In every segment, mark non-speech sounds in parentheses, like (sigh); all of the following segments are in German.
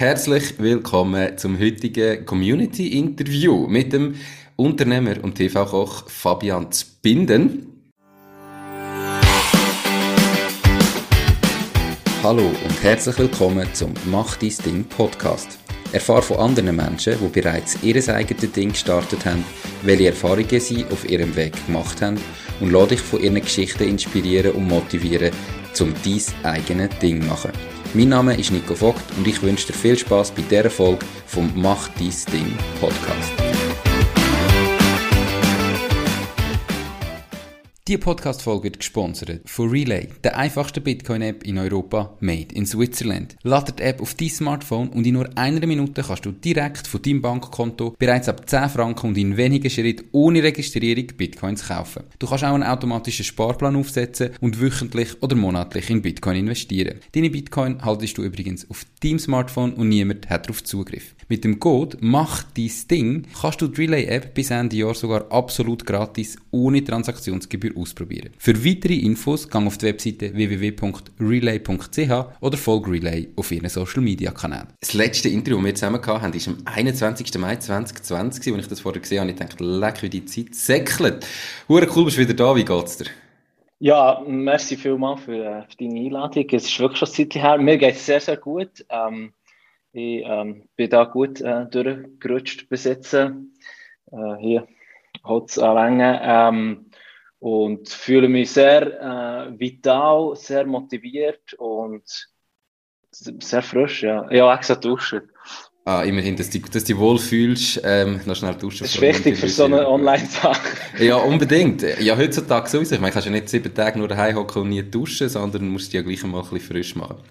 Herzlich willkommen zum heutigen Community-Interview mit dem Unternehmer und TV-Koch Fabian Zbinden. Hallo und herzlich willkommen zum Mach dein Ding Podcast. Erfahre von anderen Menschen, die bereits ihr eigenes Ding gestartet haben, welche Erfahrungen sie auf ihrem Weg gemacht haben und lade dich von ihren Geschichten inspirieren und motivieren, um dein eigenes Ding zu machen. Mein Name ist Nico Vogt und ich wünsche dir viel Spaß bei dieser Folge vom Mach dies Ding Podcast. Die Podcast-Folge wird gesponsert von Relay, der einfachsten Bitcoin-App in Europa, made in Switzerland. Lade die App auf dein Smartphone und in nur einer Minute kannst du direkt von deinem Bankkonto bereits ab 10 Franken und in wenigen Schritten ohne Registrierung Bitcoins kaufen. Du kannst auch einen automatischen Sparplan aufsetzen und wöchentlich oder monatlich in Bitcoin investieren. Deine Bitcoin haltest du übrigens auf deinem Smartphone und niemand hat darauf Zugriff. Mit dem Code Mach dein Ding kannst du die Relay-App bis Ende Jahr sogar absolut gratis ohne Transaktionsgebühr ausprobieren. Für weitere Infos gang auf die Webseite www.relay.ch oder folge Relay auf ihren Social Media Kanälen. Das letzte Interview, das wir zusammen hatten, war am 21. Mai 2020, als ich das vorher gesehen habe. Ich dachte, leck, wie die Zeit säckelt. Hure cool, bist du wieder da. Wie geht's dir? Ja, merci vielmals für, äh, für deine Einladung. Es ist wirklich schon Zeit her. Mir geht es sehr, sehr gut. Ähm, ich ähm, bin da gut äh, durchgerutscht besitzen. Äh, hier hat es ähm, und fühle mich sehr äh, vital, sehr motiviert und sehr frisch. Ja, ja extra duschen. Ah, immerhin, dass du dass dich wohlfühlst, ähm, noch schnell duschen. Das ist wichtig für so eine Online-Sache. (laughs) ja, unbedingt. Ja, heutzutage sowieso. Ich meine, kannst ja nicht sieben Tage nur daheim hocken und nie duschen, sondern musst dich ja gleich mal ein bisschen frisch machen.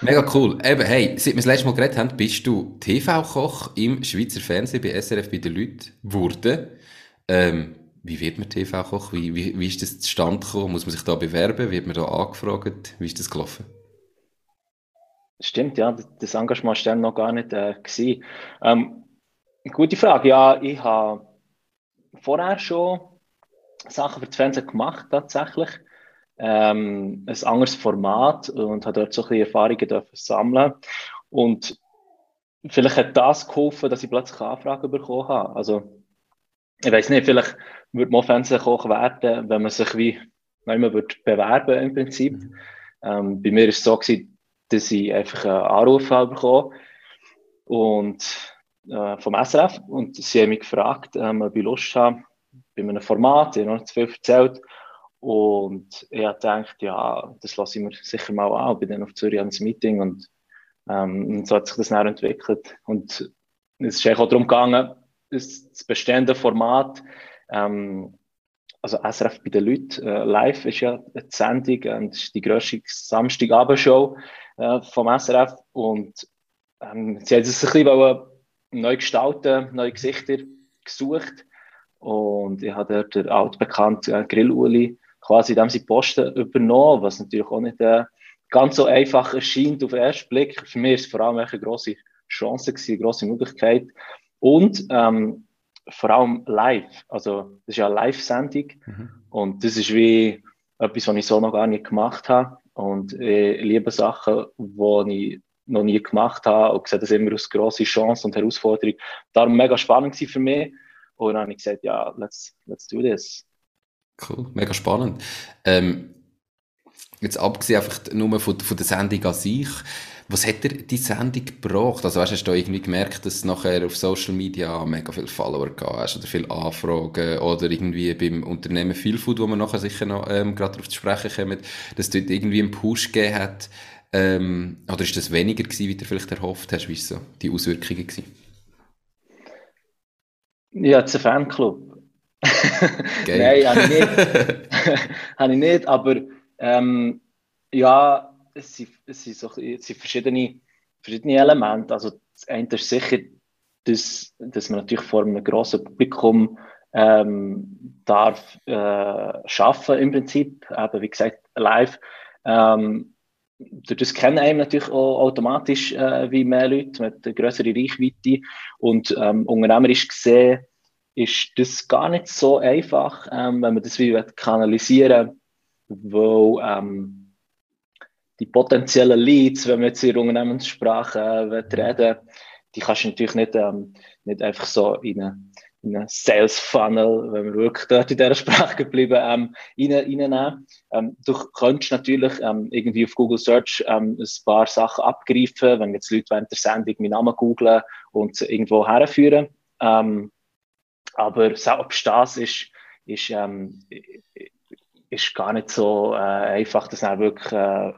Mega cool. Eben, hey, seit wir das letzte Mal geredet haben, bist du TV-Koch im Schweizer Fernsehen bei SRF bei den Leuten geworden. Ähm, wie wird man TV-Koch? Wie, wie, wie ist das zustande gekommen? Muss man sich da bewerben? Wird man da angefragt? Wie ist das gelaufen? Stimmt, ja, das Engagement war noch gar nicht äh, Ähm, gute Frage. Ja, ich habe vorher schon Sachen für das Fernsehen gemacht, tatsächlich. Ähm, ein anderes Format und habe dort so ein Erfahrungen sammeln. Und vielleicht hat das geholfen, dass ich plötzlich Anfragen bekommen habe. Also, ich weiß nicht, vielleicht würde man Fernsehkoch werden, wenn man sich wie wenn man würde bewerben im Prinzip. Mhm. Ähm, bei mir war es so, gewesen, dass ich einfach einen Anruf habe bekommen und, äh, vom SRF und sie haben mich gefragt, ähm, ob ich Lust habe bei einem Format, ich habe noch nicht zu viel erzählt und ich habe gedacht, ja, das lasse ich mir sicher mal an, ich bin dann auf Zürich ans Meeting und, ähm, und so hat sich das dann entwickelt und es ist eigentlich auch darum gegangen, das, das bestehende Format ähm, also SRF bei den Leuten, äh, live ist ja die Sendung und ist die grösste Samstagabendshow äh, vom SRF und ähm, sie haben es ein bisschen neu gestalten, neue Gesichter gesucht und ich habe dort den altbekannten äh, Grill-Uli quasi dem sie Posten übernommen, was natürlich auch nicht äh, ganz so einfach erscheint auf den ersten Blick. Für mich ist es vor allem eine grosse Chance gewesen, eine grosse Möglichkeit und ähm, vor allem live. Also, das ist ja eine Live-Sendung. Mhm. Und das ist wie etwas, was ich so noch gar nicht gemacht habe. Und ich liebe Sachen, die ich noch nie gemacht habe und sehe das immer als grosse Chance und Herausforderung. Darum mega spannend für mich. Und dann habe ich gesagt, ja, let's, let's do this. Cool, mega spannend. Ähm, jetzt abgesehen einfach nur von, von der Sendung an sich, was hat dir die Sendung gebracht? Also weißt, hast du irgendwie gemerkt, dass nachher auf Social Media mega viele Follower gab hast oder viele Anfragen oder irgendwie beim Unternehmen Feelfood, wo man nachher sicher noch ähm, gerade darauf zu sprechen kommen, dass dort irgendwie einen Push gegeben hat? Ähm, oder ist das weniger gewesen, wie du vielleicht erhofft hast? Wie waren so die Auswirkungen gewesen? Ja, es ist ein Fanclub. (laughs) Nein, habe ich nicht. (laughs) (laughs) habe ich nicht, aber ähm, ja, es sind, es sind, so, es sind verschiedene, verschiedene Elemente. Also das eine ist sicher, dass, dass man natürlich vor einem grossen Publikum ähm, darf äh, schaffen im Prinzip, eben wie gesagt live. Ähm, das kennen einem natürlich auch automatisch äh, wie mehr Leute mit einer größeren Reichweite und ähm, unternehmerisch gesehen ist das gar nicht so einfach, ähm, wenn man das wie kanalisieren will, weil ähm, die potenziellen Leads, wenn wir jetzt in Unternehmenssprache äh, reden, die kannst du natürlich nicht, ähm, nicht einfach so in eine, in eine Sales Funnel, wenn wir wirklich dort in dieser Sprache geblieben, ähm, rein, reinnehmen. Ähm, du könntest natürlich ähm, irgendwie auf Google Search ähm, ein paar Sachen abgreifen, wenn jetzt Leute während der Sendung meinen Namen googlen und irgendwo herführen. Ähm, aber selbst das ist, ist, ähm, ist gar nicht so äh, einfach, das dann wirklich äh,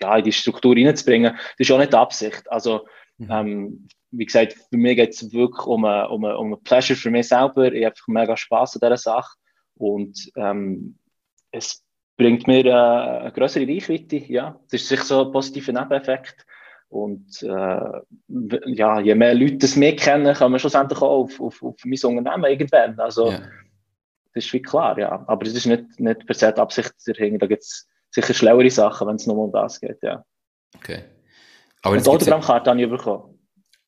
ja, in die Struktur reinzubringen. Das ist auch nicht die Absicht. Also, mhm. ähm, wie gesagt, für mich geht es wirklich um ein, um, ein, um Pleasure für mich selber. Ich habe einfach mega Spaß an dieser Sache. Und ähm, es bringt mir äh, eine größere Reichweite. Ja, das ist sicher so ein positiver Nebeneffekt. Und äh, ja, je mehr Leute das mehr kennen, kann man schlussendlich auch auf, auf, auf mein Unternehmen irgendwann. Also, ja. das ist wie klar, ja. Aber es ist nicht, nicht per se die Absicht dahinter. Da gibt es sicher schlauere Sachen, wenn es nur um das geht, ja. Okay. Aber die Autogrammkarte habe ich bekommen.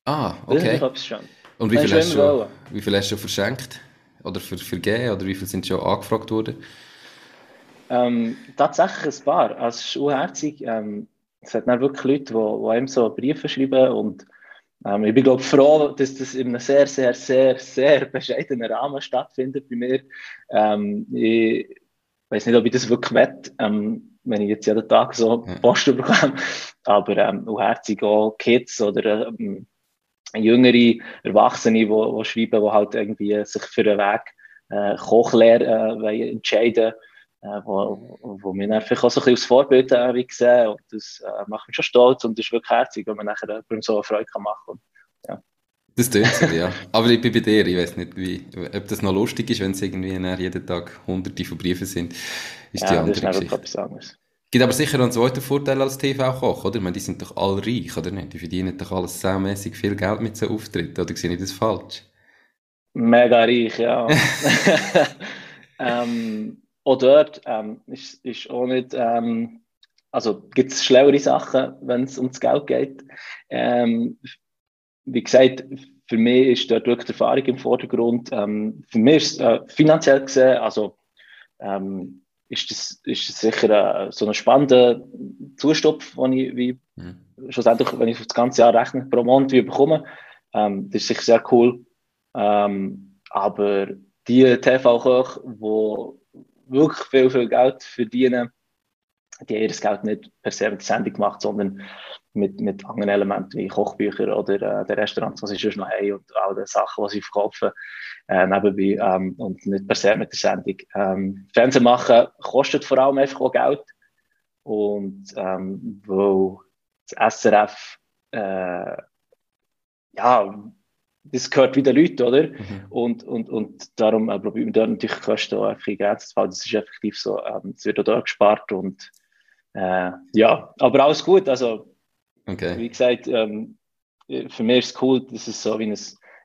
Ah, okay. Und wie viel, hast du, wie viel hast du verschenkt? Oder ver vergeben? Oder wie viel sind schon angefragt worden? Ähm, tatsächlich ein paar. Also, es ist unherzig. Ähm, es hat dann wirklich Leute, die, die einem so Briefe schreiben und ähm, ich bin, glaube froh, dass das in einem sehr, sehr, sehr, sehr bescheidenen Rahmen stattfindet bei mir. Ähm, ich weiß nicht, ob ich das wirklich wette. Ähm, wenn ich jetzt jeden Tag so Post bekomme. Aber ähm, auch herzig auch Kids oder ähm, jüngere Erwachsene, die, die schreiben, die halt irgendwie sich für einen Weg äh, Kochlehre äh, entscheiden äh, wo, wo mir einfach auch so ein bisschen als Vorbild äh, sehen und das äh, macht mich schon stolz und ist wirklich herzig, wenn man nachher jemandem so eine Freude kann machen kann. Ja. Das tut so, ja. Aber ich bin bei dir, ich weiß nicht, wie, ob das noch lustig ist, wenn es irgendwie jeden Tag hunderte von Briefen sind, ist ja, die andere das ist Geschichte. Etwas anderes. Gibt aber sicher einen zweiten Vorteil als TV-Koch, oder? Ich meine, die sind doch alle reich, oder nicht? Die verdienen doch alles saumässig viel Geld mit so Auftritten, oder sehe ich das falsch? Mega reich, ja. (laughs) (laughs) ähm, auch dort ähm, ist, ist auch nicht, ähm, also gibt es schlauere Sachen, wenn es ums Geld geht. Ähm, wie gesagt, für mich ist dort wirklich die Erfahrung im Vordergrund. Ähm, für mich ist es äh, finanziell gesehen, also ähm, ist das, ist das sicher äh, so ein spannender Zustopf, den ich wie, mhm. schlussendlich, wenn ich das ganze Jahr rechne, pro Monat wie bekomme. Ähm, das ist sicher sehr cool. Ähm, aber die TV-Köche, die wirklich viel, viel Geld verdienen, die haben ihr Geld nicht per se mit der Sendung gemacht, sondern mit, mit anderen Elementen wie Kochbücher oder äh, den Restaurants, was ich schon noch habe und all die Sachen, die ich verkaufe, äh, nebenbei ähm, und nicht per se mit der Sendung. Ähm, Fernsehen machen kostet vor allem einfach auch Geld und ähm, wo das SRF äh, ja, das gehört wieder Leute, oder? Mhm. Und, und, und darum äh, probieren wir da natürlich Kosten auch einfach in Grenzen zu halten. Das ist effektiv so, ähm, es wird auch da gespart und äh, ja, aber alles gut. Also, okay. wie gesagt, ähm, für mich ist es cool, dass es so wie ein,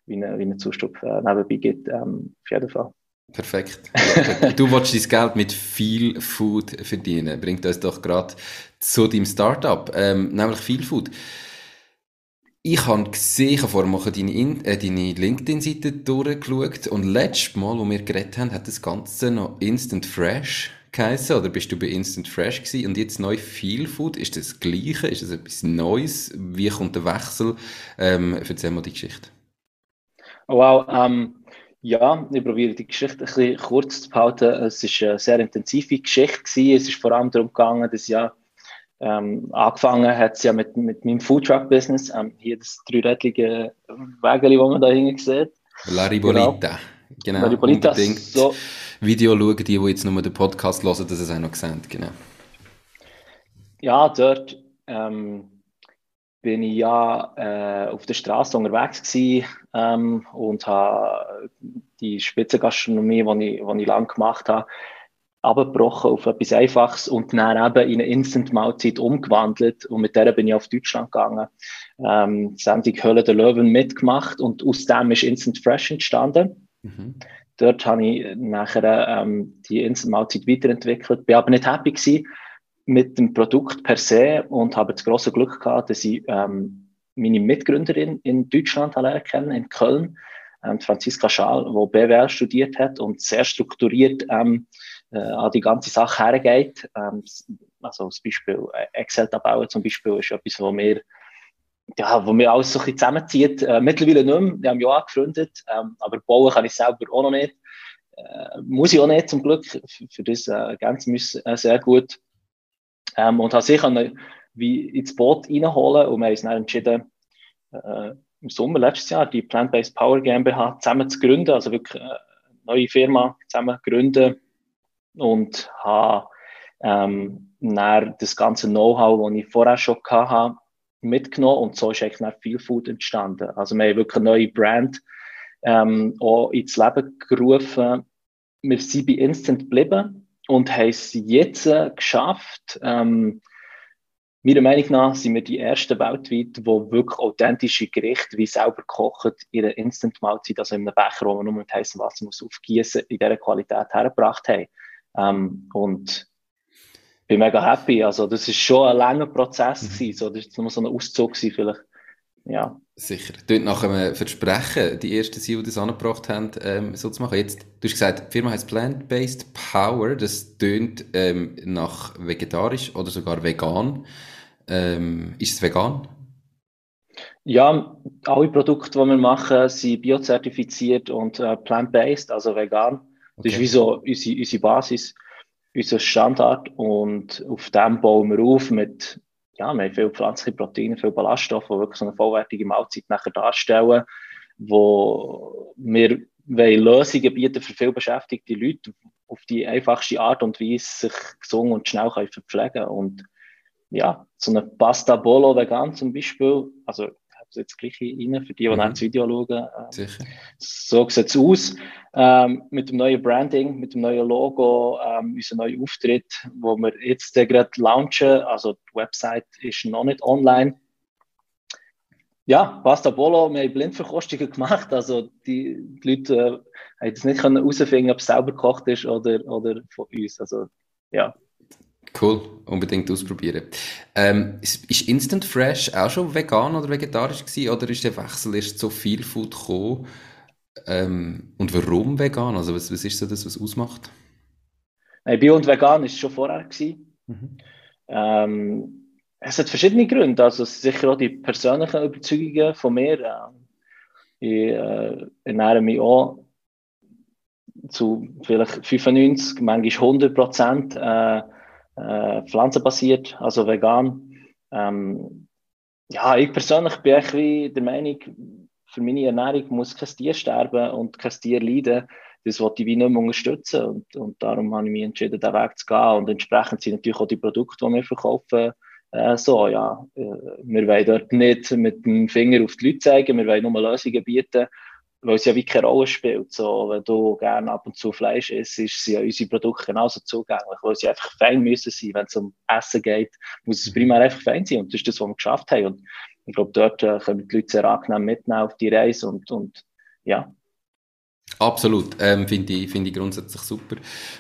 wie eine, wie eine Zustupf äh, nebenbei gibt, ähm, auf jeden Fall. Perfekt. (laughs) du willst dein Geld mit viel Food verdienen. Bringt uns doch gerade zu deinem Startup, ähm, nämlich viel Food. Ich habe gesehen, ich habe vorher mal deine, äh, deine LinkedIn-Seite durchgeschaut und letztes Mal, wo wir geredet haben, hat das Ganze noch Instant Fresh geheißen oder bist du bei Instant Fresh gewesen und jetzt neu Feel Food? Ist das das Gleiche? Ist das etwas Neues? Wie kommt der Wechsel? Ähm, erzähl mal die Geschichte. Wow, ähm, ja, ich probiere die Geschichte ein bisschen kurz zu behalten. Es war eine sehr intensive Geschichte. Gewesen. Es ist vor allem darum gegangen, dass ja ähm, angefangen hat es ja mit, mit meinem Foodtruck-Business. Ähm, hier das dreirädlige Wägeli, das man da hinten sieht. La Ribolita. Genau. genau. La Ribolita. So. Video schauen, die, die jetzt nur den Podcast hören, dass es auch noch sehen. Genau. Ja, dort ähm, bin ich ja äh, auf der Straße unterwegs gewesen, ähm, und habe die Spitzengastronomie, die ich, die ich lange gemacht habe, abgebrochen auf etwas Einfaches und dann eben in eine Instant-Mahlzeit umgewandelt. Und mit der bin ich auf Deutschland gegangen. Ähm, die Sendung Höhle der Löwen mitgemacht und aus dem ist Instant Fresh entstanden. Mhm. Dort habe ich nachher ähm, die Instant-Mahlzeit weiterentwickelt, bin aber nicht happy gewesen mit dem Produkt per se und habe das große Glück gehabt, dass ich ähm, meine Mitgründerin in Deutschland kennen, in Köln, ähm, Franziska Schaal, die BWL studiert hat und sehr strukturiert ähm, äh, an die ganze Sache hergeht. Ähm, also als Beispiel äh, Excel-Tabellen zum Beispiel ist etwas, wo wir ja, wo mir alles so ein bisschen zusammenzieht. Äh, mittlerweile nicht mehr. Wir haben ja gegründet, ähm, aber bauen kann ich selber auch noch nicht. Äh, muss ich auch nicht, zum Glück. Für, für das äh, ergänzen wir äh, sehr gut. Ähm, und habe sich wie ins Boot reinholen und wir haben uns dann entschieden, äh, im Sommer letztes Jahr die Plant-Based Power GmbH zusammen zu gründen, also wirklich eine neue Firma zusammen gründen und habe ähm, das ganze Know-how, das ich vorher schon hatte, mitgenommen und so ist eigentlich dann viel Food entstanden. Also wir haben wirklich eine neue Brand ähm, auch ins Leben gerufen. Wir sind bei Instant geblieben und haben es jetzt äh, geschafft, ähm, Meiner Meinung nach sind wir die ersten weltweit, die wirklich authentische Gerichte wie selber kochen, ihre Instant-Mahlzeit, also in einem Becher, wo man nur mit heißem Wasser muss aufgießen, in dieser Qualität hergebracht haben. Ähm, und bin mega happy. Also, das ist schon ein langer Prozess mhm. gewesen. So, das war nur so ein Auszug gewesen, vielleicht. Ja. Sicher. Dort nach einem Versprechen, die ersten Sie, die das angebracht haben, ähm, so zu machen. Jetzt, du hast gesagt, die Firma heißt Plant-Based Power. Das tönt ähm, nach vegetarisch oder sogar vegan. Ähm, ist es vegan? Ja, alle Produkte, die wir machen, sind biozertifiziert und äh, plant-based, also vegan. Das ist wie so unsere, unsere Basis, unser Standard. Und auf dem bauen wir auf mit ja, wir haben viele pflanzliche Proteine, viele Ballaststoffe, die wirklich so eine vollwertige Mahlzeit nachher darstellen, wo wir wollen Lösungen bieten für viel beschäftigte Leute auf die einfachste Art und Weise sich gesund und schnell können verpflegen Und ja, so eine Pasta Bolo vegan zum Beispiel, also jetzt gleich rein, für die, die mhm. das Video schauen. Ähm, so sieht es aus. Ähm, mit dem neuen Branding, mit dem neuen Logo, ähm, unser neuer Auftritt, wo wir jetzt gerade launchen. Also die Website ist noch nicht online. Ja, Pasta Bolo, wir haben Blindverkostungen gemacht. Also die, die Leute äh, haben es nicht herausfinden ob es selber gekocht ist oder, oder von uns. Also ja, Cool, unbedingt ausprobieren. Ähm, ist Instant Fresh auch schon vegan oder vegetarisch gewesen, oder ist der Wechsel erst so viel Food gekommen? Ähm, und warum vegan? Also was, was ist so das, was ausmacht? Nein, Bio und vegan ist schon vorher gewesen. Mhm. Ähm, es hat verschiedene Gründe, also sicher auch die persönlichen Überzeugungen von mir. Ähm, ich äh, ernähre mich auch zu vielleicht 95, manchmal 100 Prozent äh, äh, pflanzenbasiert, also vegan. Ähm, ja, ich persönlich bin echt der Meinung, für meine Ernährung muss kein Tier sterben und kein Tier leiden. Das wollte ich wie nicht mehr unterstützen und, und darum habe ich mich entschieden, diesen Weg zu gehen. Und entsprechend sind natürlich auch die Produkte, die wir verkaufen, äh, so, ja. Äh, wir wollen dort nicht mit dem Finger auf die Leute zeigen, wir wollen nur Lösungen bieten, weil es ja wie keine Rolle spielt. So, wenn du gerne ab und zu Fleisch isst, sind ja unsere Produkte genauso zugänglich, weil sie einfach fein müssen sein. Wenn es um Essen geht, muss es primär einfach fein sein. Und das ist das, was wir geschafft haben. Und ich glaube, dort äh, können die Leute sehr angenehm mitnehmen auf die Reise und, und ja. Absolut, ähm, finde ich, find ich grundsätzlich super.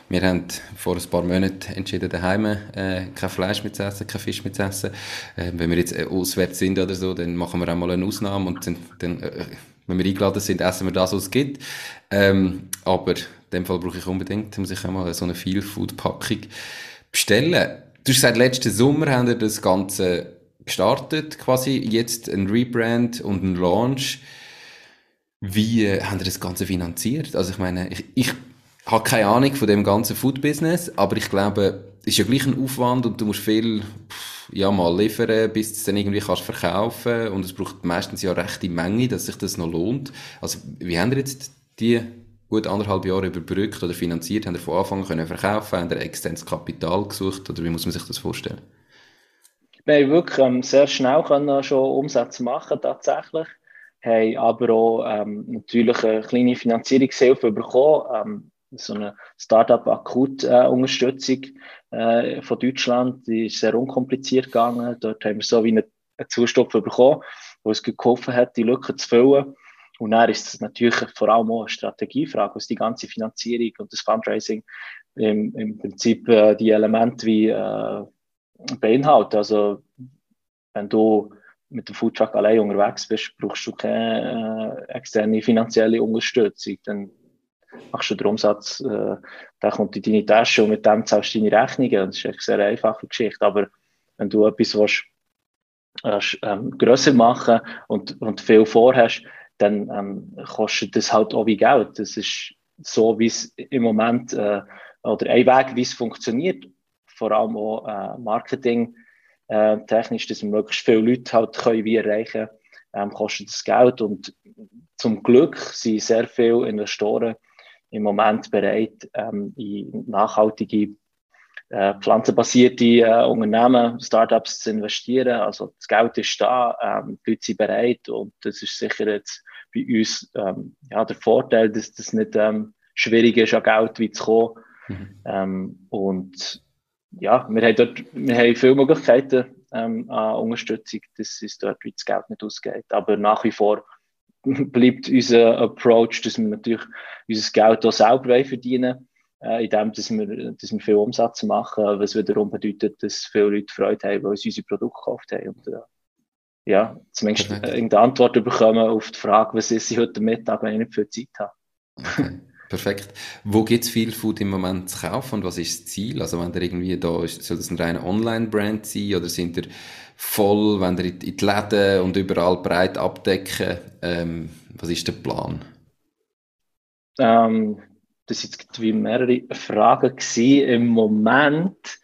Wir haben vor ein paar Monaten entschieden, daheim äh, kein Fleisch mehr zu essen, kein Fisch mehr zu essen. Äh, wenn wir jetzt äh, auswärts sind oder so, dann machen wir auch mal eine Ausnahme und sind, dann äh, wenn wir eingeladen sind, essen wir das, was es gibt. Ähm, aber in dem Fall brauche ich unbedingt, muss ich einmal so eine Feel-Food-Packung bestellen. Du hast gesagt, letzten Sommer haben wir das Ganze gestartet, quasi. Jetzt ein Rebrand und ein Launch. Wie äh, haben wir das Ganze finanziert? Also ich meine, ich, ich habe keine Ahnung von dem ganzen Food-Business, aber ich glaube, es ist ja gleich ein Aufwand und du musst viel... Ja, mal liefern, bis du es dann irgendwie kannst verkaufen und es braucht meistens ja rechte Menge, dass sich das noch lohnt. Also wie haben ihr jetzt die gut anderthalb Jahre überbrückt oder finanziert? Haben ihr von Anfang können verkaufen? Haben ihr externes Kapital gesucht oder wie muss man sich das vorstellen? Wir haben wirklich ähm, sehr schnell können schon Umsätze machen tatsächlich haben aber auch ähm, natürlich eine kleine Finanzierungshilfe bekommen. Ähm, so eine Startup-Akut-Unterstützung äh, von Deutschland. Die ist sehr unkompliziert gegangen. Dort haben wir so wie einen, Zustopf bekommen, wo es geholfen hat, die Lücke zu füllen. Und dann ist es natürlich vor allem auch eine Strategiefrage, was die ganze Finanzierung und das Fundraising im, im Prinzip äh, die Elemente wie äh, beinhalten. Also wenn du mit dem Foodtruck allein unterwegs bist, brauchst du keine äh, externe finanzielle Unterstützung. Dann machst du den Umsatz, äh, dann kommt in deine Tasche und mit dem zahlst du deine Rechnungen. Das ist eine sehr einfache Geschichte. Aber wenn du etwas willst, äh, ähm, grösser machen und, und viel vorhast, dann ähm, kostet das halt auch wie Geld. Das ist so, wie es im Moment, äh, oder ein Weg, wie es funktioniert, vor allem auch äh, Marketing äh, dass wir möglichst viele Leute halt können wie erreichen, ähm, kostet das Geld und zum Glück sind sehr viele Investoren im Moment bereit, ähm, in nachhaltige äh, pflanzenbasierte äh, Unternehmen, Startups zu investieren. Also das Geld ist da, ähm, die Leute sind bereit und das ist sicher jetzt bei uns ähm, ja, der Vorteil, dass das nicht ähm, schwierig ist, an Geld wie zu kommen. Mhm. Ähm, und ja, wir haben dort wir haben viele Möglichkeiten ähm, an Unterstützung, dass es dort wie das Geld nicht ausgeht. Aber nach wie vor (laughs) bleibt unser Approach, dass wir natürlich unser Geld auch selber verdienen äh, indem dass wir, dass wir viel Umsatz machen, was wiederum bedeutet, dass viele Leute Freude haben, weil sie unsere Produkte gekauft haben. Und, äh, ja, zumindest Perfekt. irgendeine Antwort bekommen auf die Frage, was ist sie heute Mittag, wenn ich nicht viel Zeit habe. Okay. Perfekt. Wo gibt es viel Food im Moment zu kaufen und was ist das Ziel? Also wenn ihr irgendwie da ist, soll das ein reiner Online-Brand sein oder sind ihr voll, wenn ihr in die Läden und überall breit abdecken? Ähm, was ist der Plan? Ähm, das sind jetzt wie mehrere Fragen gewesen. Im Moment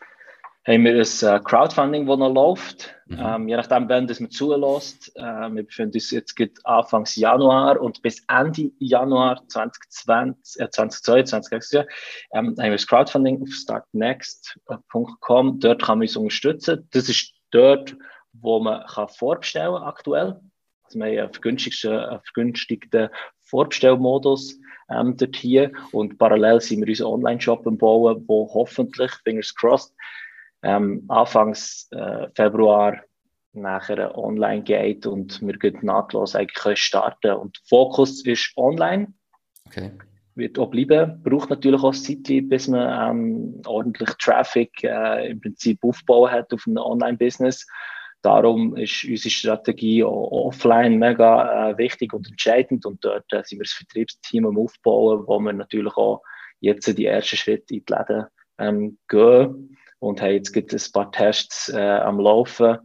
haben wir ein äh, Crowdfunding, das noch läuft. Mhm. Ähm, je nachdem, wann das man zulässt. Äh, wir befinden uns jetzt Anfang Januar und bis Ende Januar 2020, äh, 2022 ähm, haben wir das Crowdfunding auf startnext.com. Dort kann man uns unterstützen. Das ist dort, wo man kann vorbestellen aktuell. Also wir haben einen vergünstigten, Vorbestellmodus ähm, dort hier und parallel sind wir unseren Online-Shop Bauen, wo hoffentlich, fingers crossed, ähm, Anfangs äh, Februar nachher online geht und wir gehen nahtlos eigentlich können starten und Fokus ist online. Okay. Wird auch bleiben, braucht natürlich auch Zeit, bis man ähm, ordentlich Traffic äh, im Prinzip aufbauen hat auf einem Online-Business. Darum ist unsere Strategie offline mega äh, wichtig und entscheidend. Und dort äh, sind wir das Vertriebsteam am Aufbauen, wo wir natürlich auch jetzt die ersten Schritte in die Läden ähm, gehen und haben jetzt gibt ein paar Tests äh, am Laufen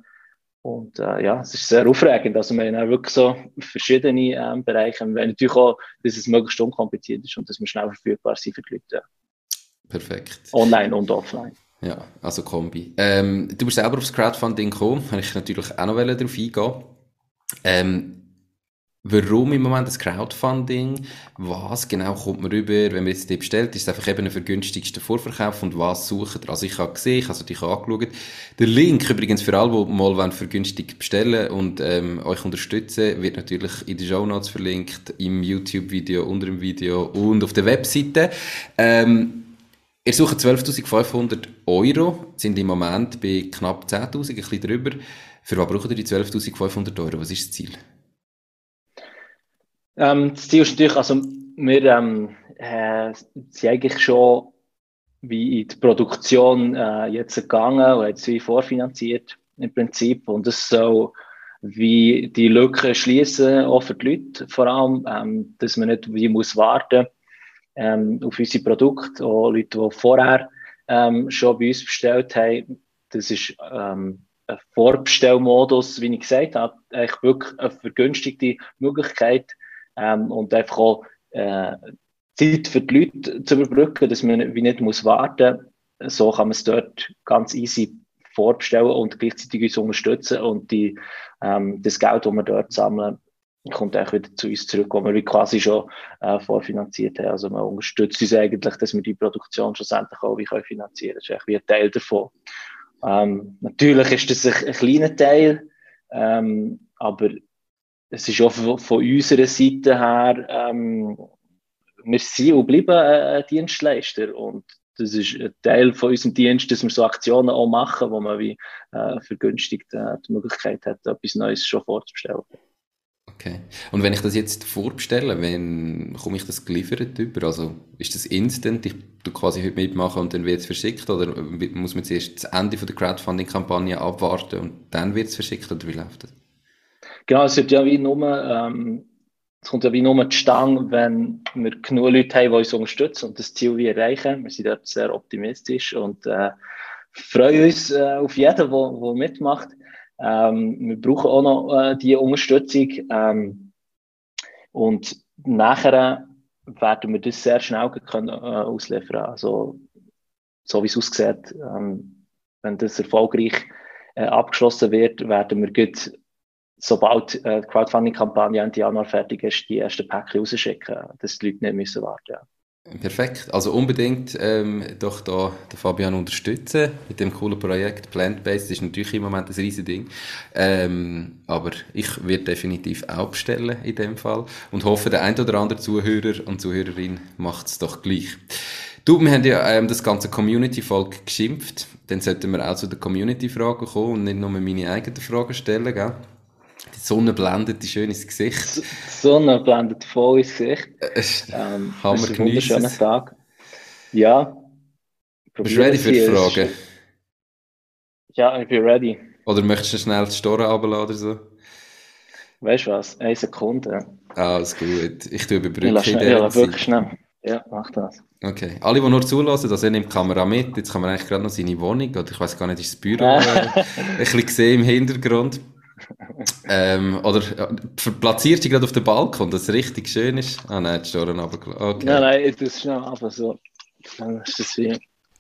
und äh, ja, es ist sehr aufregend. Also wir haben auch wirklich so verschiedene ähm, Bereiche. Wollen natürlich auch, dass es möglichst unkompliziert ist und dass wir schnell verfügbar sind für die Leute. Perfekt. Online und offline. Ja, also Kombi. Ähm, du bist selber aufs Crowdfunding gekommen, (laughs) habe ich natürlich auch noch darauf eingehen. Ähm, warum im Moment das Crowdfunding? Was genau kommt man rüber, wenn man jetzt die bestellt? Ist es einfach eben ein vergünstigster Vorverkauf und was sucht ihr? Also ich habe gesehen, ich habe dich angeschaut. Der Link übrigens für alle, die mal vergünstigt bestellen und ähm, euch unterstützen, wird natürlich in den Show Notes verlinkt, im YouTube-Video, unter dem Video und auf der Webseite. Ähm, Ihr sucht 12.500 Euro, sind im Moment bei knapp 10.000, ein bisschen drüber. Für was braucht ihr die 12.500 Euro? Was ist das Ziel? Ähm, das Ziel ist natürlich, also wir ähm, äh, sind eigentlich schon wie in die Produktion äh, jetzt gegangen und jetzt wie vorfinanziert im Prinzip und das soll wie die Lücke schließen auch für die Leute vor allem, ähm, dass man nicht wie muss warten ähm, auf unsere Produkte, auch Leute, die vorher ähm, schon bei uns bestellt haben. Das ist ähm, ein Vorbestellmodus, wie ich gesagt habe, eigentlich wirklich eine vergünstigte Möglichkeit ähm, und einfach auch äh, Zeit für die Leute zu überbrücken, dass man wie nicht muss warten muss. So kann man es dort ganz easy vorbestellen und gleichzeitig uns unterstützen und die, ähm, das Geld, das wir dort sammeln, kommt auch wieder zu uns zurück, wo wir quasi schon äh, vorfinanziert haben. Also man unterstützt uns eigentlich, dass wir die Produktion schlussendlich auch wie finanzieren können. Das ist wie ein Teil davon. Ähm, natürlich ist das ein, ein kleiner Teil, ähm, aber es ist auch von, unserer Seite her, ähm, wir sind und bleiben ein Dienstleister und das ist ein Teil von unserem Dienst, dass wir so Aktionen auch machen, wo man wie äh, vergünstigt äh, die Möglichkeit hat, etwas Neues schon vorzustellen. Okay. Und wenn ich das jetzt vorbestelle, wenn komme ich das geliefert über? Also ist das instant? Ich du quasi heute mitmachen und dann wird es verschickt? Oder muss man zuerst das Ende der Crowdfunding-Kampagne abwarten und dann wird es verschickt? Oder wie läuft das? Genau, es wird ja wie nur ähm, es kommt ja wie nur zustande, wenn wir genug Leute haben, die uns unterstützen und das Ziel wie erreichen. Wir sind dort sehr optimistisch und äh, freuen uns äh, auf jeden, der mitmacht. Ähm, wir brauchen auch noch äh, die Unterstützung. Ähm, und nachher werden wir das sehr schnell können, äh, ausliefern. Also, so wie es aussieht, ähm, wenn das erfolgreich äh, abgeschlossen wird, werden wir gut, sobald äh, die Crowdfunding-Kampagne Ende Januar fertig ist, die ersten Päckchen rausschicken, dass die Leute nicht müssen warten müssen. Perfekt. Also unbedingt ähm, doch da den Fabian unterstützen mit dem coolen Projekt. Plant-Based ist natürlich im Moment ein riesiges Ding. Ähm, aber ich werde definitiv auch bestellen in dem Fall und hoffe, der ein oder andere Zuhörer und Zuhörerin macht es doch gleich. Du, wir haben ja ähm, das ganze Community-Volk geschimpft. Dann sollten wir auch zu den Community-Fragen kommen und nicht nur meine eigenen Fragen stellen, gell? Die Sonne blendet schön ins Gesicht. Die Sonne blendet voll ins Gesicht. Äh, ähm, haben wir geniessen. Ein Tag. Ja. Bist du ready für die Fragen? Ja, ich bin ready. Oder möchtest du schnell die Store runterladen oder so? Weißt du was? Eine Sekunde. Alles gut. Ich tue überbrücken. Ich lasse, ja, wirklich schnell. Ja, mach das. Okay. Alle, die nur zulassen, also er nimmt die Kamera mit. Jetzt kann man eigentlich gerade noch seine Wohnung, oder ich weiß gar nicht, ist das Büro (laughs) ein bisschen gesehen im Hintergrund ähm, oder äh, platziert sie gerade auf dem Balkon, dass es richtig schön ist? Ah nein, die Storen Okay. Nein, nein, das ist schnell einfach so. Dann ist das wie...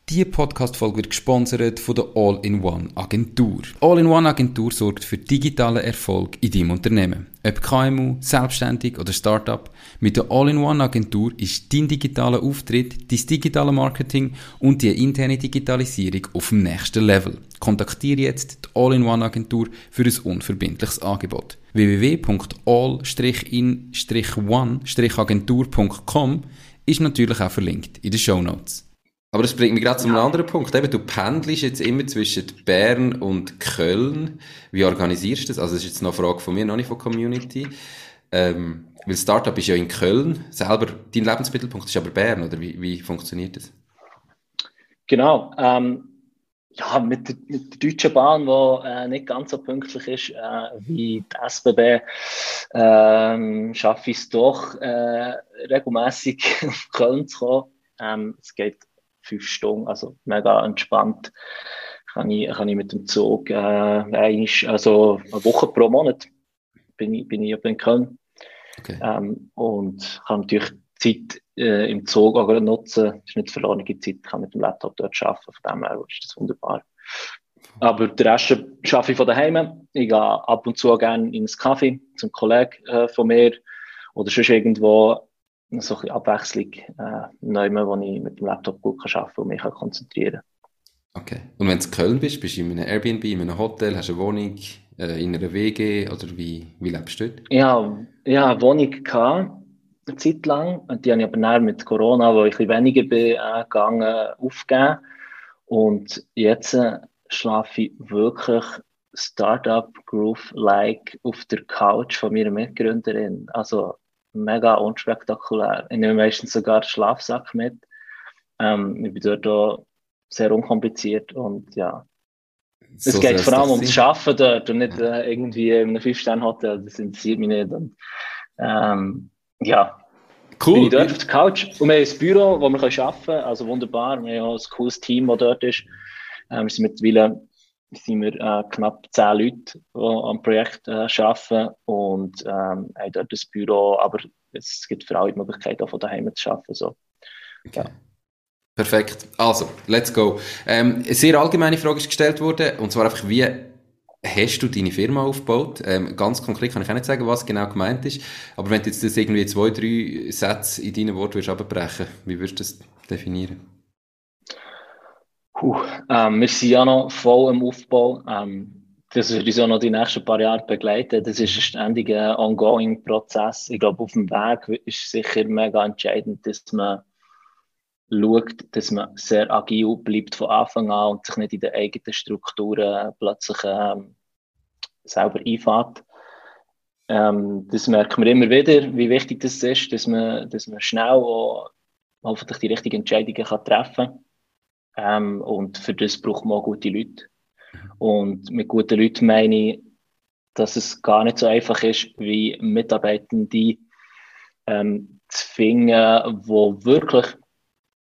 Diese Podcast-Folge wird gesponsert von der All-in-One-Agentur. All-in-One-Agentur sorgt für digitalen Erfolg in deinem Unternehmen. Ob KMU, selbstständig oder Startup, mit der All-in-One-Agentur ist dein digitaler Auftritt, dein digitale Marketing und die interne Digitalisierung auf dem nächsten Level. Kontaktiere jetzt die All-in-One-Agentur für ein unverbindliches Angebot. www.all-in-one-agentur.com ist natürlich auch verlinkt in den Show Notes. Aber das bringt mich gerade zu einem anderen Punkt. Eben, du pendelst jetzt immer zwischen Bern und Köln. Wie organisierst du das? Also, das ist jetzt noch eine Frage von mir, noch nicht von Community. Ähm, weil Startup ist ja in Köln. Selber, dein Lebensmittelpunkt ist aber Bern, oder wie, wie funktioniert das? Genau. Ähm, ja, mit der, mit der Deutschen Bahn, die äh, nicht ganz so pünktlich ist äh, wie die SBB, ähm, schaffe ich es doch, äh, regelmäßig nach (laughs) Köln zu kommen. Ähm, es geht fünf Stunden, also mega entspannt. Kann ich, kann ich mit dem Zug äh, eigentlich, also eine Woche pro Monat bin ich, bin ich in Köln. Okay. Ähm, und kann natürlich Zeit äh, im Zug auch nutzen. Das ist nicht verlorene Zeit, ich kann mit dem Laptop dort arbeiten, von dem her ist das wunderbar. Aber den Rest arbeite ich von daheim. Ich gehe ab und zu gerne ins Kaffee zum Kollegen äh, von mir oder sonst irgendwo so ein bisschen Abwechslung, äh, neu, wo ich mit dem Laptop gut kann arbeiten und mich kann konzentrieren Okay. Und wenn du in Köln bist, bist du in einem Airbnb, in einem Hotel, hast du eine Wohnung, äh, in einer WG oder wie, wie lebst du dort? Ja, ja eine Wohnung gehabt, eine Zeit lang. Und die habe ich aber dann mit Corona, wo ich ein bisschen weniger bin, äh, gegangen, aufgegeben. Und jetzt äh, schlafe ich wirklich Startup Groove-like auf der Couch von meiner Mitgründerin. Also mega unspektakulär. Ich nehme meistens sogar den Schlafsack mit. Ähm, ich bin dort auch sehr unkompliziert und ja. So es geht vor allem ums Arbeiten dort und nicht äh, irgendwie in einem Fünf-Sterne-Hotel. Das interessiert mich nicht. Und, ähm, ja. Cool. Bin ich dort auf der Couch. Und wir haben ein Büro, wo wir arbeiten können. Also wunderbar. Wir haben auch ein cooles Team, das dort ist. Ähm, wir sind mittlerweile sind wir äh, knapp zehn Leute, die am Projekt äh, arbeiten und ähm, haben dort das Büro, aber es gibt für alle die Möglichkeit, auch von daheim zu arbeiten. So. Okay. Perfekt. Also, let's go. Ähm, eine sehr allgemeine Frage ist gestellt worden, und zwar einfach, wie hast du deine Firma aufgebaut? Ähm, ganz konkret kann ich auch nicht sagen, was genau gemeint ist, aber wenn du jetzt das irgendwie zwei, drei Sätze in deinen Worten würdest abbrechen, wie würdest du das definieren? Puh, ähm, wir sind ja noch voll im Aufbau. Ähm, das wird uns auch noch die nächsten paar Jahre begleiten. Das ist ein ständiger ongoing Prozess. Ich glaube, auf dem Weg ist sicher mega entscheidend, dass man schaut, dass man sehr agil bleibt von Anfang an und sich nicht in den eigenen Strukturen plötzlich ähm, selber einfährt. Ähm, das merken wir immer wieder, wie wichtig das ist, dass man, dass man schnell auch hoffentlich die richtigen Entscheidungen kann treffen kann ähm, und für das braucht man auch gute Leute. Und mit guten Leuten meine ich, dass es gar nicht so einfach ist, wie Mitarbeitende ähm, zu finden, wo wirklich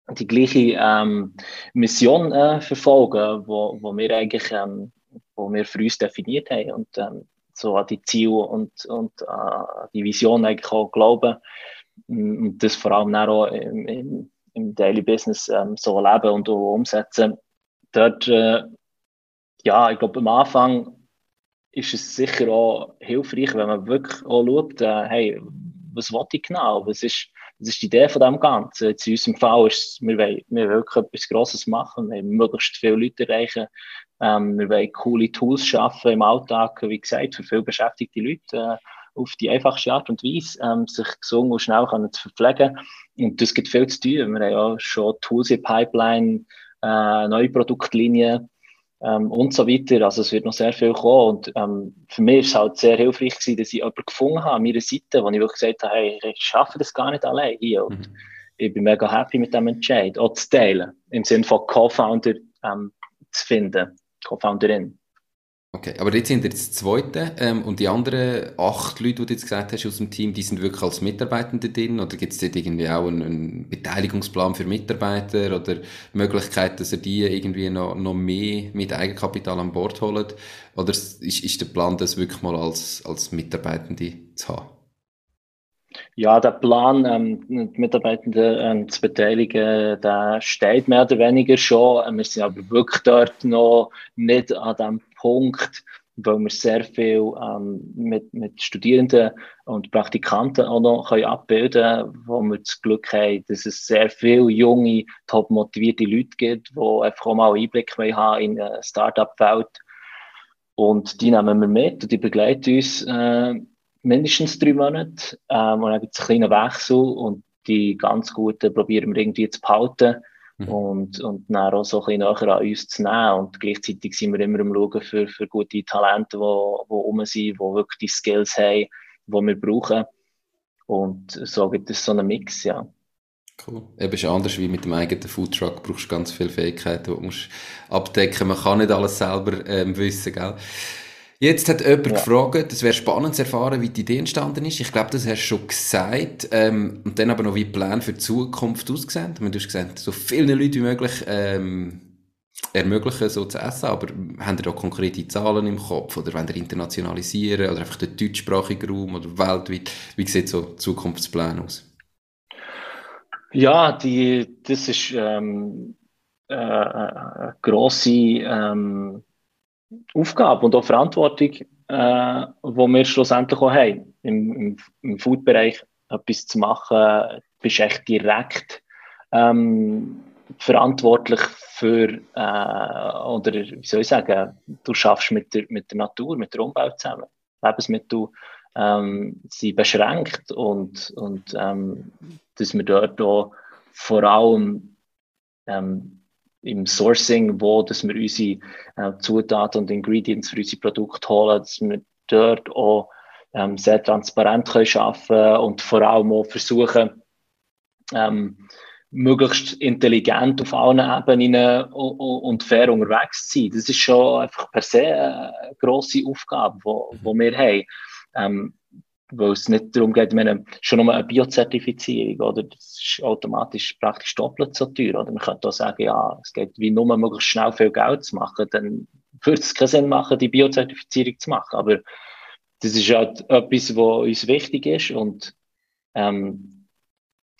die gleiche ähm, Mission äh, verfolgen, wo, wo wir eigentlich ähm, wo wir für uns definiert haben und ähm, so an die Ziele und, und äh, die Vision eigentlich auch glauben und das vor allem auch im, im, im Daily Business ähm, so leben und umsetzen. Dort, äh, ja, ich glaube, am Anfang ist es sicher auch hilfreich, wenn man wirklich auch schaut, äh, hey, was wollte ich genau? Was ist, was ist die Idee von dem Ganzen? Jetzt in unserem Fall ist es, wir wollen, wir wollen wirklich etwas Grosses machen, wir wollen möglichst viele Leute erreichen, ähm, wir wollen coole Tools schaffen im Alltag, wie gesagt, für viele beschäftigte Leute, äh, auf die einfachste Art und Weise, ähm, sich gesund und schnell können zu verpflegen. Und das gibt viel zu tun. Wir haben ja schon Tools in Pipeline, äh, neue Produktlinien, ähm, und so weiter. Also es wird noch sehr viel kommen. Und ähm, für mich ist es halt sehr hilfreich gewesen, dass ich jemanden gefunden habe an meiner Seite, wo ich wirklich gesagt habe, hey, ich schaffe das gar nicht allein hier. Und mhm. ich bin mega happy mit dem Entscheid, auch zu teilen, im Sinne von Co-Founder ähm, zu finden, Co-Founderin. Okay, aber jetzt sind wir jetzt Zweite ähm, und die anderen acht Leute, die du jetzt gesagt hast aus dem Team, die sind wirklich als Mitarbeitende drin oder gibt es dort irgendwie auch einen, einen, Beteiligungsplan für Mitarbeiter oder Möglichkeit, dass ihr die irgendwie noch, noch mehr mit Eigenkapital an Bord holt oder ist, ist der Plan, das wirklich mal als, als Mitarbeitende zu haben? Ja, der Plan, ähm, die Mitarbeitenden ähm, zu beteiligen, der steht mehr oder weniger schon. Wir sind aber wirklich dort noch nicht an dem Punkt, weil wir sehr viel ähm, mit, mit Studierenden und Praktikanten auch noch können abbilden können, wo wir das Glück haben, dass es sehr viele junge, top motivierte Leute gibt, die einfach auch mal Einblick haben in eine Startup-Welt. Und die nehmen wir mit und die begleiten uns äh, mindestens drei Monate. Ähm, und dann gibt es einen kleinen Wechsel und die ganz guten probieren wir irgendwie zu behalten mhm. und, und dann auch so ein bisschen näher an uns zu nehmen. Und gleichzeitig sind wir immer am Schauen für, für gute Talente, die, rum sind, die wirklich die Skills haben, die wir brauchen. Und so gibt es so einen Mix, ja. Cool. Eben ist anders wie mit dem eigenen Foodtruck, brauchst du ganz viele Fähigkeiten, die du musst abdecken. Man kann nicht alles selber ähm, wissen, gell? Jetzt hat jemand ja. gefragt, es wäre spannend zu erfahren, wie die Idee entstanden ist. Ich glaube, das hast du schon gesagt. Ähm, und dann aber noch, wie Plan für die Zukunft aussehen. Du hast gesagt, so vielen Leuten wie möglich ähm, ermöglichen, so zu essen. Aber haben ihr da konkrete Zahlen im Kopf? Oder wollt ihr internationalisieren? Oder einfach den deutschsprachigen Raum? Oder weltweit? Wie sieht so Zukunftsplan aus? Ja, die, das ist ähm, äh, eine äh, grosse ähm, Aufgabe und auch Verantwortung, äh, wo wir schlussendlich auch haben, im, im, im Food-Bereich etwas zu machen. Du bist echt direkt ähm, verantwortlich für, äh, oder wie soll ich sagen, du schaffst mit der, mit der Natur, mit der Umwelt zusammen. Lebensmittel ähm, sind beschränkt und, und ähm, dass wir dort auch vor allem ähm, im Sourcing, wo dass wir unsere äh, Zutaten und Ingredients für unsere Produkte holen, dass wir dort auch ähm, sehr transparent können arbeiten und vor allem auch versuchen, ähm, möglichst intelligent auf allen Ebenen und fair unterwegs zu sein. Das ist schon einfach per se eine grosse Aufgabe, die, die wir haben. Ähm, weil es nicht darum geht, meine, schon nur eine Biozertifizierung, oder? Das ist automatisch praktisch doppelt so teuer, oder? Man könnte auch sagen, ja, es geht wie nur möglichst schnell viel Geld zu machen, dann würde es keinen Sinn machen, die Biozertifizierung zu machen. Aber das ist halt etwas, was uns wichtig ist und, ähm,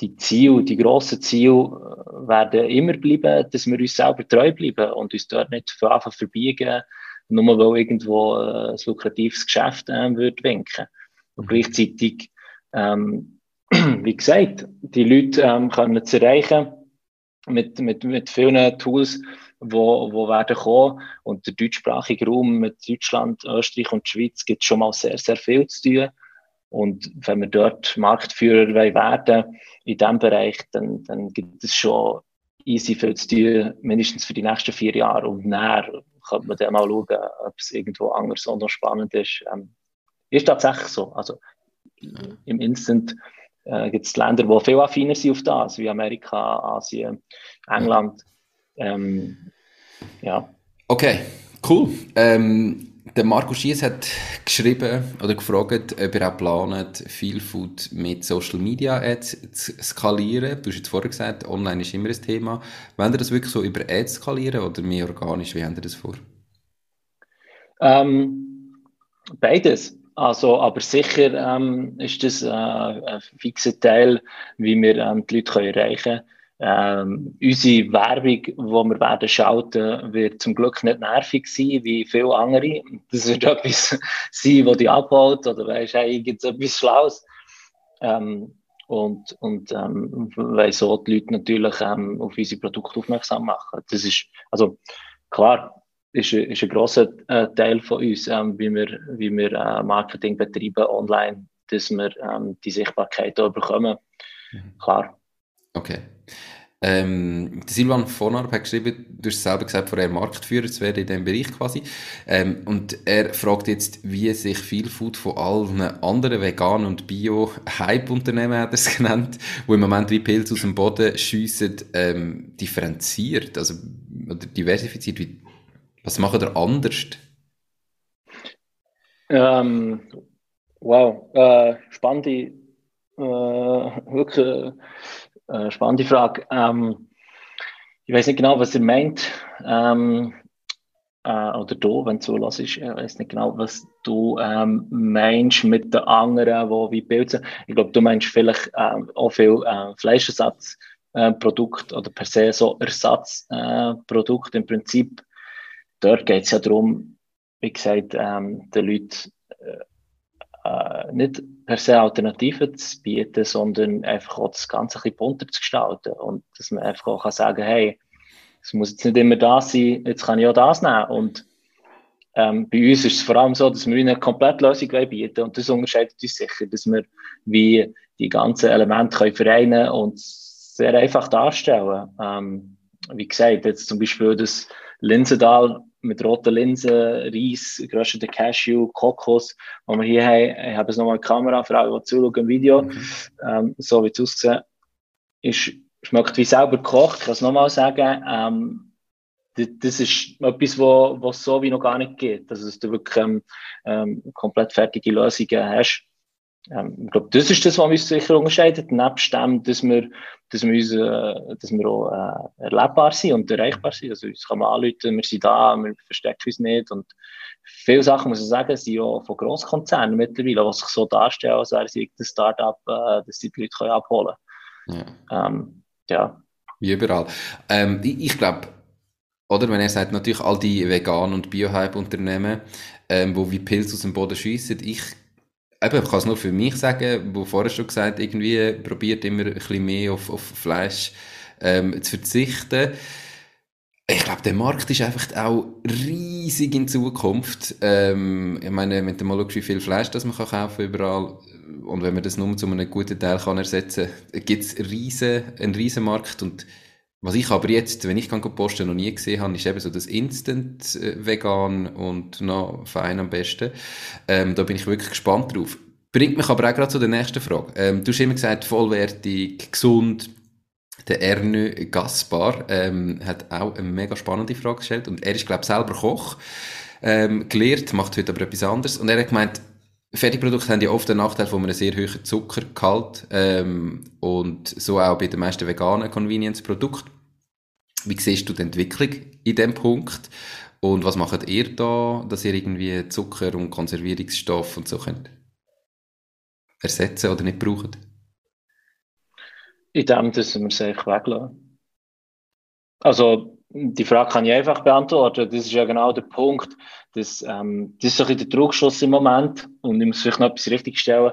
die Ziele, die grossen Ziele äh, werden immer bleiben, dass wir uns selber treu bleiben und uns dort nicht von Anfang verbiegen, nur weil irgendwo äh, ein lukratives Geschäft äh, wird winken. Und gleichzeitig, ähm, (clears throat) wie gesagt, die Leute ähm, können es erreichen mit, mit, mit vielen Tools, wo, wo werden kommen. Und der deutschsprachige Raum mit Deutschland, Österreich und Schweiz gibt schon mal sehr, sehr viel zu tun. Und wenn wir dort Marktführer werden in diesem Bereich, dann, dann gibt es schon easy viel zu tun, mindestens für die nächsten vier Jahre. Und nachher könnte man dann mal schauen, ob es irgendwo anders auch noch spannend ist. Ähm, ist tatsächlich so. Also im Instant äh, gibt es Länder, die viel affiner sind auf das, wie Amerika, Asien, England. Ähm, ja. Okay, cool. Ähm, der Marco Schiess hat geschrieben oder gefragt, ob er auch plant, viel Food mit Social Media Ads zu skalieren. Du hast jetzt vorher gesagt, online ist immer ein Thema. Wollen ihr das wirklich so über Ads skalieren oder mehr organisch? Wie habt ihr das vor? Ähm, beides. Also, aber sicher ähm, ist das äh, ein fixer Teil, wie wir ähm, die Leute können erreichen können. Ähm, unsere Werbung, die wir werden schalten, wird zum Glück nicht nervig sein wie viele andere. Das wird (laughs) etwas sein, das dich abholt oder weißt, hey, gibt es etwas Schlaues. Ähm, und und ähm, weil so die Leute natürlich ähm, auf unsere Produkte aufmerksam machen. Das ist, also klar, ist, ist ein grosser äh, Teil von uns, ähm, wie wir, wie wir äh, Marketing betreiben online, dass wir ähm, die Sichtbarkeit auch bekommen. Mhm. Klar. Okay. Ähm, Silvan von Arp hat geschrieben, du hast selber gesagt, vorher Marktführer zu werden in diesem Bereich quasi. Ähm, und er fragt jetzt, wie sich viel Food von allen anderen veganen und Bio-Hype-Unternehmen, hat er es genannt, wo im Moment wie Pilze aus dem Boden schiessen, ähm, differenziert, also oder diversifiziert. Wie, was macht er anders? Ähm, wow, äh, spannende, äh, wirklich äh, spannende Frage. Ähm, ich weiß nicht genau, was er meint. Ähm, äh, oder du, wenn du so lässt, ich weiß nicht genau, was du ähm, meinst mit den anderen, die wie Pilze. Ich glaube, du meinst vielleicht ähm, auch viel äh, Fleischersatzprodukt äh, oder per se so Ersatzprodukt. Im Prinzip, dort geht es ja darum, wie gesagt, ähm, den Leuten äh, äh, nicht per se Alternativen zu bieten, sondern einfach auch das Ganze ein bisschen bunter zu gestalten. Und dass man einfach auch kann sagen hey, es muss jetzt nicht immer das sein, jetzt kann ich auch das nehmen. Und ähm, bei uns ist es vor allem so, dass wir eine Komplettlösung bieten und das unterscheidet uns sicher, dass wir wie die ganzen Elemente können vereinen und sehr einfach darstellen. Ähm, wie gesagt, jetzt zum Beispiel das Linsendal mit roten Linsen, Reis, geröstete Cashew, Kokos, die wir hier haben. Ich habe es nochmal in die Kamera für alle, die zuschauen im Video. Mhm. Ähm, so wie es aussieht, ist, schmeckt wie selber gekocht. Ich kann es nochmal sagen. Ähm, das ist etwas, was es so wie noch gar nicht geht. Also, dass du wirklich ähm, ähm komplett fertige Lösungen hast. Ähm, ich glaube, das ist das, was uns sicher unterscheidet, nebst dem, dass wir, dass wir, uns, äh, dass wir auch äh, erlebbar sind und erreichbar sind. Also uns kann man anrufen, wir sind da, wir verstecken uns nicht und viele Sachen, muss ich sagen, sind auch von Grosskonzernen mittlerweile, die sich so darstellen, als wäre es ein Start-up, äh, dass die, die Leute können abholen können. Ja. Ähm, ja. Wie überall. Ähm, ich, ich glaube, oder wenn er sagt, natürlich all die Vegan- und Bio-Hype-Unternehmen, ähm, wo wie Pilze aus dem Boden schiessen, ich eben, ich kann es nur für mich sagen, wo vorher schon gesagt, irgendwie probiert immer ein bisschen mehr auf, auf Fleisch ähm, zu verzichten. Ich glaube, der Markt ist einfach auch riesig in Zukunft. Ähm, ich meine, wenn du mal schaust, wie viel Fleisch das man kann kaufen überall und wenn man das nur zu einem guten Teil kann ersetzen kann, gibt es einen riesen Markt und was ich aber jetzt, wenn ich kann posten, noch nie gesehen habe, ist eben so das Instant äh, Vegan und noch fein am besten. Ähm, da bin ich wirklich gespannt drauf. Bringt mich aber auch gerade zu der nächsten Frage. Ähm, du hast immer gesagt, vollwertig, gesund. Der Erne Gaspar ähm, hat auch eine mega spannende Frage gestellt und er ist, glaube ich, selber Koch. Ähm, gelehrt, macht heute aber etwas anderes. Und er hat gemeint, Fertigprodukte haben ja oft den Nachteil von einem sehr hohen Zuckergehalt ähm, und so auch bei den meisten veganen Convenience-Produkten. Wie siehst du die Entwicklung in diesem Punkt und was macht ihr da, dass ihr irgendwie Zucker und Konservierungsstoff und so könnt ersetzen oder nicht braucht? In dem, dass wir es einfach weglassen. Also die Frage kann ich einfach beantworten. Das ist ja genau der Punkt. Das, ähm, das ist so ein bisschen der Druckschuss im Moment. Und ich muss vielleicht noch etwas richtigstellen.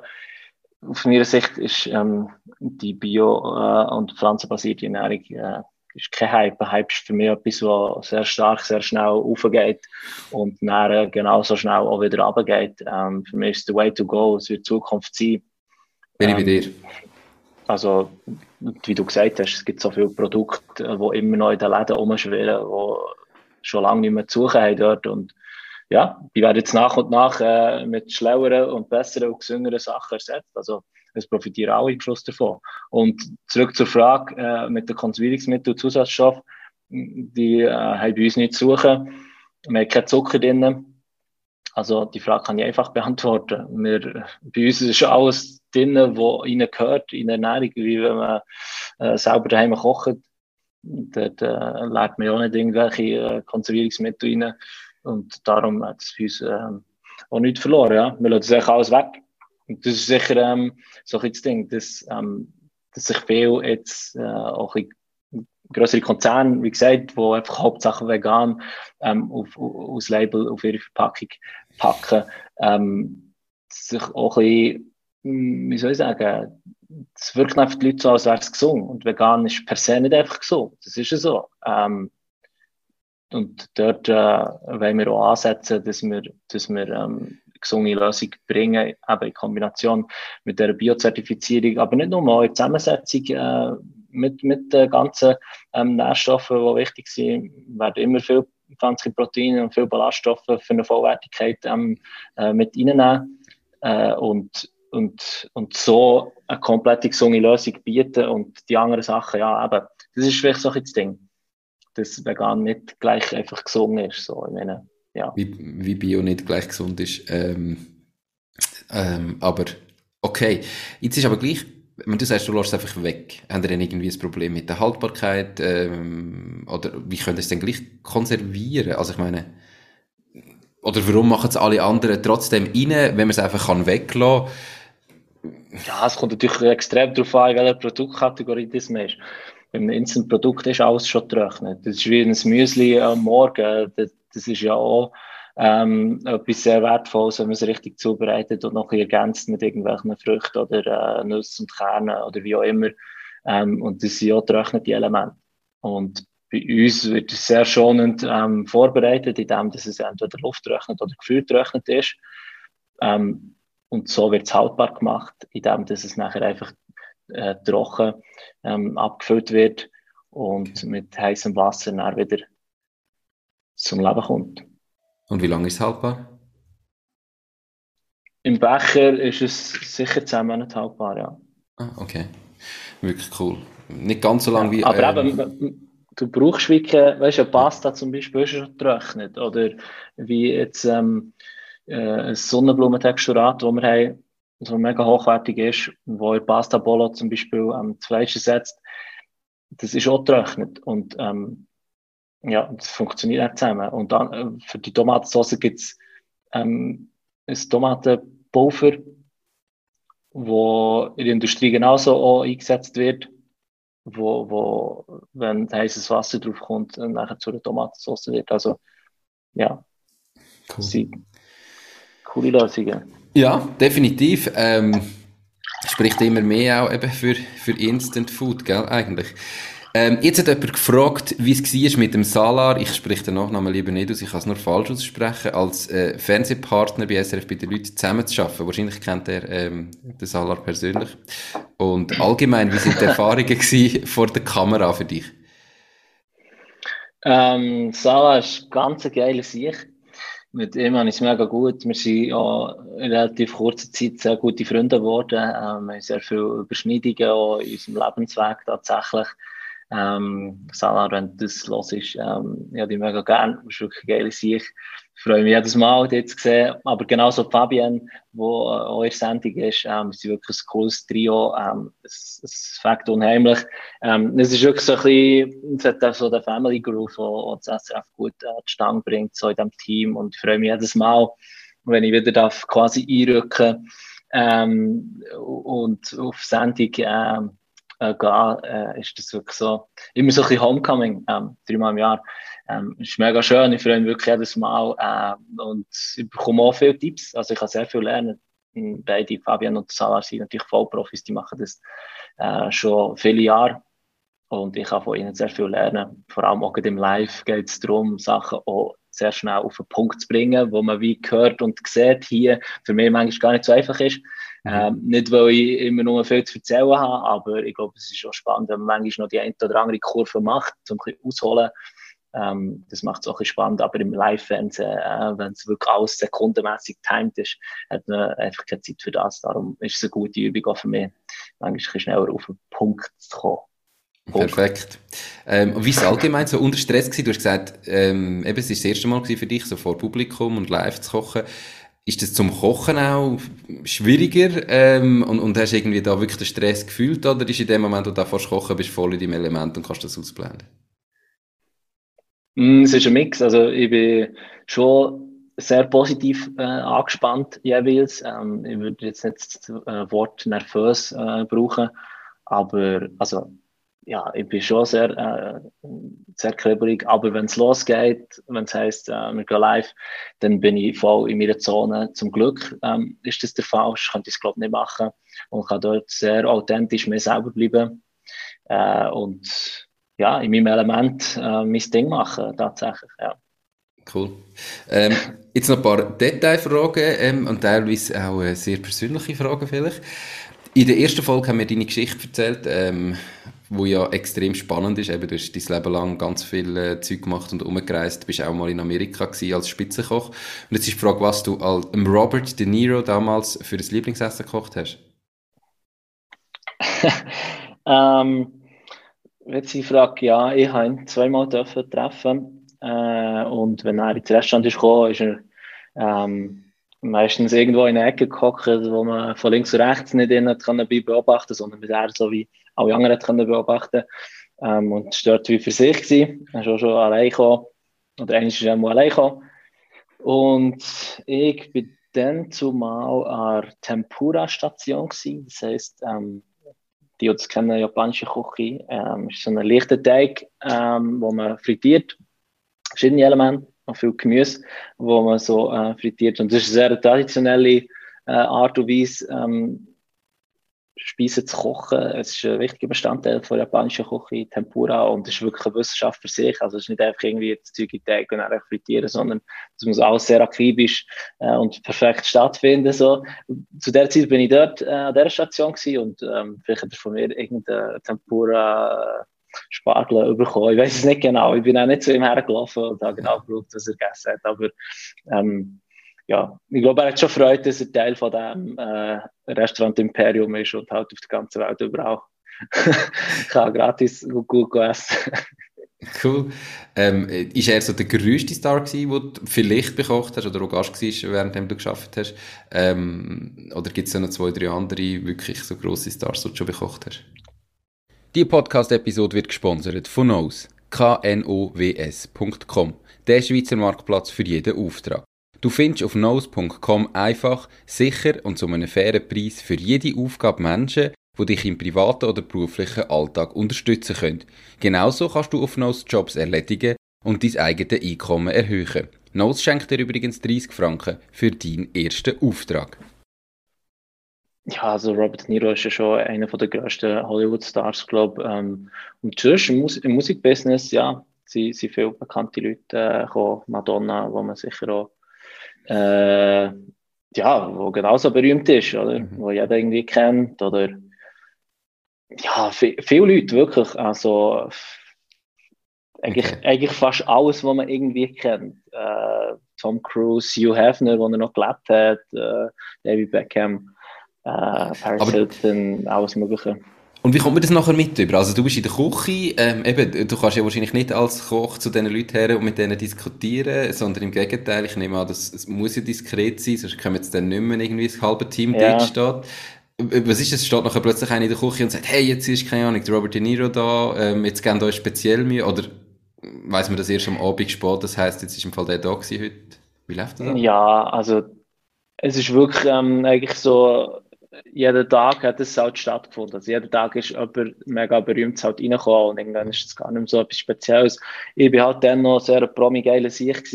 Auf meiner Sicht ist ähm, die Bio- äh, und pflanzenbasierte Ernährung äh, ist kein Hype. Ein Hype ist für mich etwas, was sehr stark, sehr schnell aufgeht und dann äh, genauso schnell auch wieder runtergeht. Ähm, für mich ist der Way to go. Es wird Zukunft sein. Bin ich bei ähm, dir. Also, wie du gesagt hast, es gibt so viele Produkte, die immer noch in den Läden rumschwirren, die schon lange nicht mehr zu suchen haben dort. Und ja, die werden jetzt nach und nach äh, mit schlaueren und besseren und gesünderen Sachen ersetzt. Also, es profitieren alle im Schluss davon. Und zurück zur Frage äh, mit den Konservierungsmitteln und Zusatzstoffen, die äh, haben bei uns nicht zu suchen. Wir haben keinen Zucker drin. Also die Frage kann ich einfach beantworten. Wir, bei uns ist alles drin, was ihnen gehört in der Ernährung, wie wenn man äh, selber daheim kocht. Dort äh, lernt man ja nicht irgendwelche äh, Konservierungsmittel rein. Und darum hat es bei uns äh, auch nichts verloren. Ja? Wir lassen das alles weg. Und das ist sicher ähm, so ein das Ding, dass, ähm, dass sich viel jetzt äh, auch ein größere Konzerne, wie gesagt, die einfach Hauptsache vegan ähm, auf, auf, aus Label auf ihre Verpackung packen, ähm, sich auch ein bisschen, wie soll ich sagen, es wirkt einfach die Leute so, als wäre es gesund. Und vegan ist per se nicht einfach gesund. Das ist ja so. Ähm, und dort äh, wollen wir auch ansetzen, dass wir, dass wir ähm, gesunde Lösung bringen, eben in Kombination mit der Biozertifizierung, aber nicht nur mal in Zusammensetzung äh, mit, mit den ganzen ähm, Nährstoffen, die wichtig sind, werden immer viel pflanzliche Proteine und viel Ballaststoffe für eine Vollwertigkeit ähm, äh, mit reinnehmen äh, und, und, und so eine komplette gesunde Lösung bieten und die anderen Sachen, ja, eben, das ist vielleicht so ein das Ding, dass vegan nicht gleich einfach gesund ist, so, ich meine, ja. Wie, wie Bio nicht gleich gesund ist, ähm, ähm, aber okay, jetzt ist aber gleich wenn du sagst, du lässt es einfach weg, haben ihr dann irgendwie ein Problem mit der Haltbarkeit? Ähm, oder wie könnt ihr es denn gleich konservieren? Also ich meine, oder warum machen es alle anderen trotzdem rein, wenn man es einfach kann weglassen kann? Ja, es kommt natürlich extrem darauf an, welche Produktkategorie das ist. Wenn ein Instant-Produkt ist, alles schon getrocknet. Das ist wie ein Müsli am Morgen. Das, ist ja auch ähm, etwas sehr Wertvolles, wenn man es richtig zubereitet und noch ergänzt mit irgendwelchen Früchten oder äh, Nüssen und Kernen oder wie auch immer. Ähm, und das sind ja getrocknete Elemente. Und bei uns wird es sehr schonend ähm, vorbereitet, indem es entweder lufttrocknet oder gefühltrocknet ist. Ähm, und so wird es haltbar gemacht, indem dass es nachher einfach äh, trocken ähm, abgefüllt wird und mit heißem Wasser dann wieder zum Leben kommt. Und wie lange ist es haltbar? Im Becher ist es sicher 10 Monate haltbar, ja. Ah, okay. Wirklich cool. Nicht ganz so lange wie. Aber ähm, eben, du brauchst wirklich, weißt du, Pasta zum Beispiel ist schon getrocknet. Oder wie jetzt ähm, äh, ein Sonnenblumentexturat, das wir haben, das mega hochwertig ist, wo in Pasta Bolo zum Beispiel ähm, das Fleisch setzt, das ist auch getrocknet. Und ähm, ja, das funktioniert auch zusammen. Und dann äh, für die Tomatensauce gibt es ähm, ein Tomatenpulver, wo in der Industrie genauso auch eingesetzt wird, wo, wo wenn heißes Wasser drauf kommt, nachher zu einer Tomatensauce wird. Also ja, cool. sind coole Lösungen. Ja, definitiv. Ähm, spricht immer mehr auch eben für, für Instant Food, gell, eigentlich. Ähm, jetzt hat jemand gefragt, wie es war mit dem Salar, ich spreche den Nachnamen lieber nicht aus, ich kann es nur falsch aussprechen, als äh, Fernsehpartner bei SRF bei den Leuten zusammenzuarbeiten. Wahrscheinlich kennt er ähm, den Salar persönlich. Und allgemein, wie sind die Erfahrungen (laughs) vor der Kamera für dich? Ähm, Salah ist ganz eine geile Sicht. Mit ihm habe ich es mega gut. Wir sind ja in relativ kurzer Zeit sehr gute Freunde geworden. Ähm, wir haben sehr viele Überschneidungen auch in unserem Lebensweg tatsächlich. Ähm, Salah, wenn das los ist, ähm, ja, die mega gern. Das ist wirklich geile Sicht. Ich freue mich jedes Mal, die zu sehen. Aber genauso Fabian, wo äh, der Sendung ist, ähm, ist wirklich ein cooles Trio. Ähm, es, es fängt unheimlich. Ähm, es ist wirklich so ein bisschen, so der Family Groove, wo, das SRF gut äh, die Stange bringt, so in diesem Team. Und ich freue mich jedes Mal, wenn ich wieder darf quasi einrücken ähm, und auf Sendung ähm, äh, gehen, äh, ist das wirklich so, immer so ein bisschen Homecoming, ähm, dreimal im Jahr. Ähm, ist mega schön, ich freue mich wirklich jedes Mal äh, und ich bekomme auch viele Tipps, also ich kann sehr viel lernen. Beide, Fabian und Salar, sind natürlich Vollprofis, die machen das äh, schon viele Jahre und ich kann von ihnen sehr viel lernen. Vor allem auch im Live geht es darum, Sachen auch sehr schnell auf den Punkt zu bringen, wo man wie hört und sieht hier, für mich manchmal gar nicht so einfach ist. Mhm. Ähm, nicht, weil ich immer nur viel zu erzählen habe, aber ich glaube, es ist auch spannend, wenn man manchmal noch die eine oder andere Kurve macht, um ein bisschen ausholen. Ähm, das macht es auch spannend, aber im Live-Fernsehen, äh, wenn es wirklich alles sekundenmäßig timed ist, hat man einfach keine Zeit für das. Darum ist es eine gute Übung auch für mich, manchmal schneller auf den Punkt zu kommen. Perfekt. Ähm, wie ist es allgemein so unter Stress gewesen? Du hast gesagt, ähm, eben, es ist das erste Mal für dich, so vor Publikum und live zu kochen. Ist das zum Kochen auch schwieriger ähm, und, und hast irgendwie da wirklich den Stress gefühlt oder ist in dem Moment, wo du da fast kochen bist, voll in deinem Element und kannst das ausblenden? Mm, es ist ein Mix. Also ich bin schon sehr positiv äh, angespannt jeweils. Ähm, ich würde jetzt nicht das äh, Wort nervös äh, brauchen, aber also ja, ich bin schon sehr, äh, sehr kribbelig, aber wenn es losgeht, wenn es heisst, äh, wir gehen live, dann bin ich voll in meiner Zone. Zum Glück ähm, ist das der Fall, ich könnte es glaube nicht machen und kann dort sehr authentisch mir selber bleiben äh, und ja, in meinem Element äh, mein Ding machen, tatsächlich, ja. Cool. Ähm, jetzt noch ein paar Detailfragen ähm, und teilweise auch äh, sehr persönliche Fragen vielleicht. In der ersten Folge haben wir deine Geschichte erzählt, ähm, wo ja extrem spannend ist. Eben, du hast dein Leben lang ganz viel äh, Zeug gemacht und umgereist. Du bist auch mal in Amerika gewesen als Spitzenkoch. Und jetzt ist die Frage, was du als Robert De Niro damals für das Lieblingsessen gekocht hast. (laughs) ähm, jetzt die Frage, ja, ich habe ihn zweimal dürfen treffen äh, und wenn er ins Restaurant ist gekommen, ist er ähm, meistens irgendwo in der Ecke gehockt, wo man von links und rechts nicht in kann beobachten sondern bis er so wie alle anderen können beobachten. Ähm, und es dort wie für sich. Er ist auch schon allein gekommen. Oder eigentlich ist er mal allein gekommen. Und ich bin dann zumal an der Tempura-Station gewesen, das heisst, ähm, die das kennen, japanische Küche, ähm, ist so ein leichter Teig, ähm, wo man frittiert, verschiedene Elemente, auch viel Gemüse, wo man so äh, frittiert. Und das ist eine sehr traditionelle äh, Art und Weise, ähm, Speisen zu kochen. Es ist ein wichtiger Bestandteil von japanischer Küche, Tempura, und es ist wirklich eine Wissenschaft für sich. Also es ist nicht einfach irgendwie das Zeug in Teig und einfach frittieren, sondern es muss alles sehr akribisch äh, und perfekt stattfinden. So. Zu der Zeit bin ich dort äh, an dieser Station gewesen und ähm, vielleicht hat er von mir irgendeine Tempura Spargel bekommen. Ich weiß es nicht genau. Ich bin auch nicht zu ihm hergelaufen und habe genau geschaut, was er gegessen hat. Aber ähm, ja, ich glaube, er hat schon Freude, dass er Teil von dem äh, Restaurant Imperium ist und halt auf der ganzen Welt überall (laughs) kann gratis gut, gut essen. Cool. Ähm, ist er so der größte Star gewesen, den du vielleicht bekocht hast oder auch Gast warst, während du geschafft hast? Ähm, oder gibt es noch zwei, drei andere wirklich so grosse Stars, die du schon bekocht hast? Die Podcast-Episode wird gesponsert von Knows. knows.com. Der Schweizer Marktplatz für jeden Auftrag. Du findest auf nose.com einfach, sicher und zu einem fairen Preis für jede Aufgabe Menschen, die dich im privaten oder beruflichen Alltag unterstützen können. Genauso kannst du auf Nose Jobs erledigen und dein eigenes Einkommen erhöhen. Nose schenkt dir übrigens 30 Franken für deinen ersten Auftrag. Ja, also Robert Niro ist ja schon einer der grössten Hollywood-Stars, glaube ich. Ähm, und sonst im Musikbusiness, ja, sind, sind viele bekannte Leute äh, gekommen. Madonna, wo man sicher auch äh, ja, wo genauso berühmt ist, oder? Mhm. Wo jeder irgendwie kennt, oder ja, viele Leute wirklich, also eigentlich, okay. eigentlich fast alles, was man irgendwie kennt. Äh, Tom Cruise, Hugh Hefner, wo er noch gelebt hat, äh, David Beckham, äh, Paris Hilton, alles Mögliche. Und wie kommt man das nachher mit über? Also du bist in der Küche, ähm, eben, du kannst ja wahrscheinlich nicht als Koch zu diesen Leuten her und mit denen diskutieren, sondern im Gegenteil, ich nehme an, das, das muss ja diskret sein, sonst kommen jetzt dann nicht mehr irgendwie das halbe Team ja. dort steht. Was ist das? Steht nachher plötzlich einer in der Küche und sagt, hey, jetzt ist, keine Ahnung, Robert De Niro da, ähm, jetzt geben euch speziell Mühe, oder weiss man das erst am Abend spät, das heisst, jetzt ist im Fall der da gewesen heute? Wie läuft das? Ja, also, es ist wirklich ähm, eigentlich so, jeden Tag hat es halt stattgefunden. Also jeden Tag ist jemand mega berühmt halt reingekommen und irgendwann ist es gar nicht mehr so etwas Spezielles. Ich war halt dann noch sehr promi-geile Sicht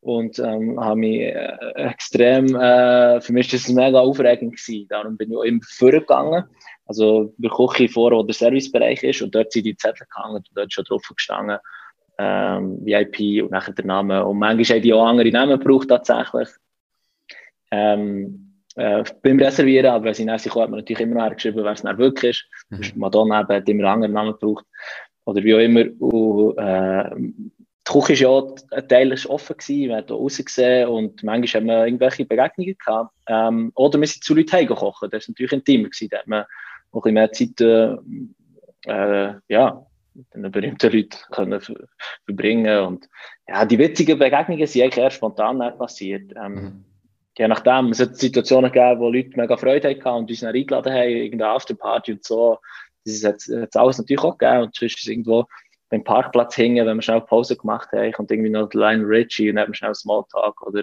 und ähm, habe mich äh, extrem, äh, für mich war das mega aufregend gewesen. Darum bin ich auch immer vorgegangen. Also der Küche vor, wo der Servicebereich ist und dort sind die Zettel gehangen und dort schon drauf gestanden. Ähm, VIP und nachher der Name. Und manchmal haben die auch andere Namen gebraucht tatsächlich. Ähm, äh, beim Reservieren, aber wenn sie dann kommen, hat man natürlich immer noch geschrieben, wer es dann wirklich ist. Mhm. Madonna eben, hat immer einen anderen Namen gebraucht. Oder wie auch immer. Und, äh, die Küche war ja auch, ein Teil ist offen, gewesen, man hat hier rausgesehen und manchmal haben wir irgendwelche Begegnungen gehabt. Ähm, oder wir sind zu Leuten heimgekocht, das war natürlich intimer, gewesen, da hat man noch ein bisschen mehr Zeit äh, äh, ja, mit den berühmten Leuten können verbringen und ja, die witzigen Begegnungen sind eigentlich eher spontan passiert. Ähm, mhm. Je nachdem, es hat Situationen gegeben, wo Leute mega Freude hatten und uns dann eingeladen haben, irgendeine Afterparty und so. Das hat es alles natürlich auch gegeben und sonst ist irgendwo beim Parkplatz hingen, wenn wir schnell Pause gemacht haben, kommt irgendwie noch Line Richie und wir schnell Smalltalk oder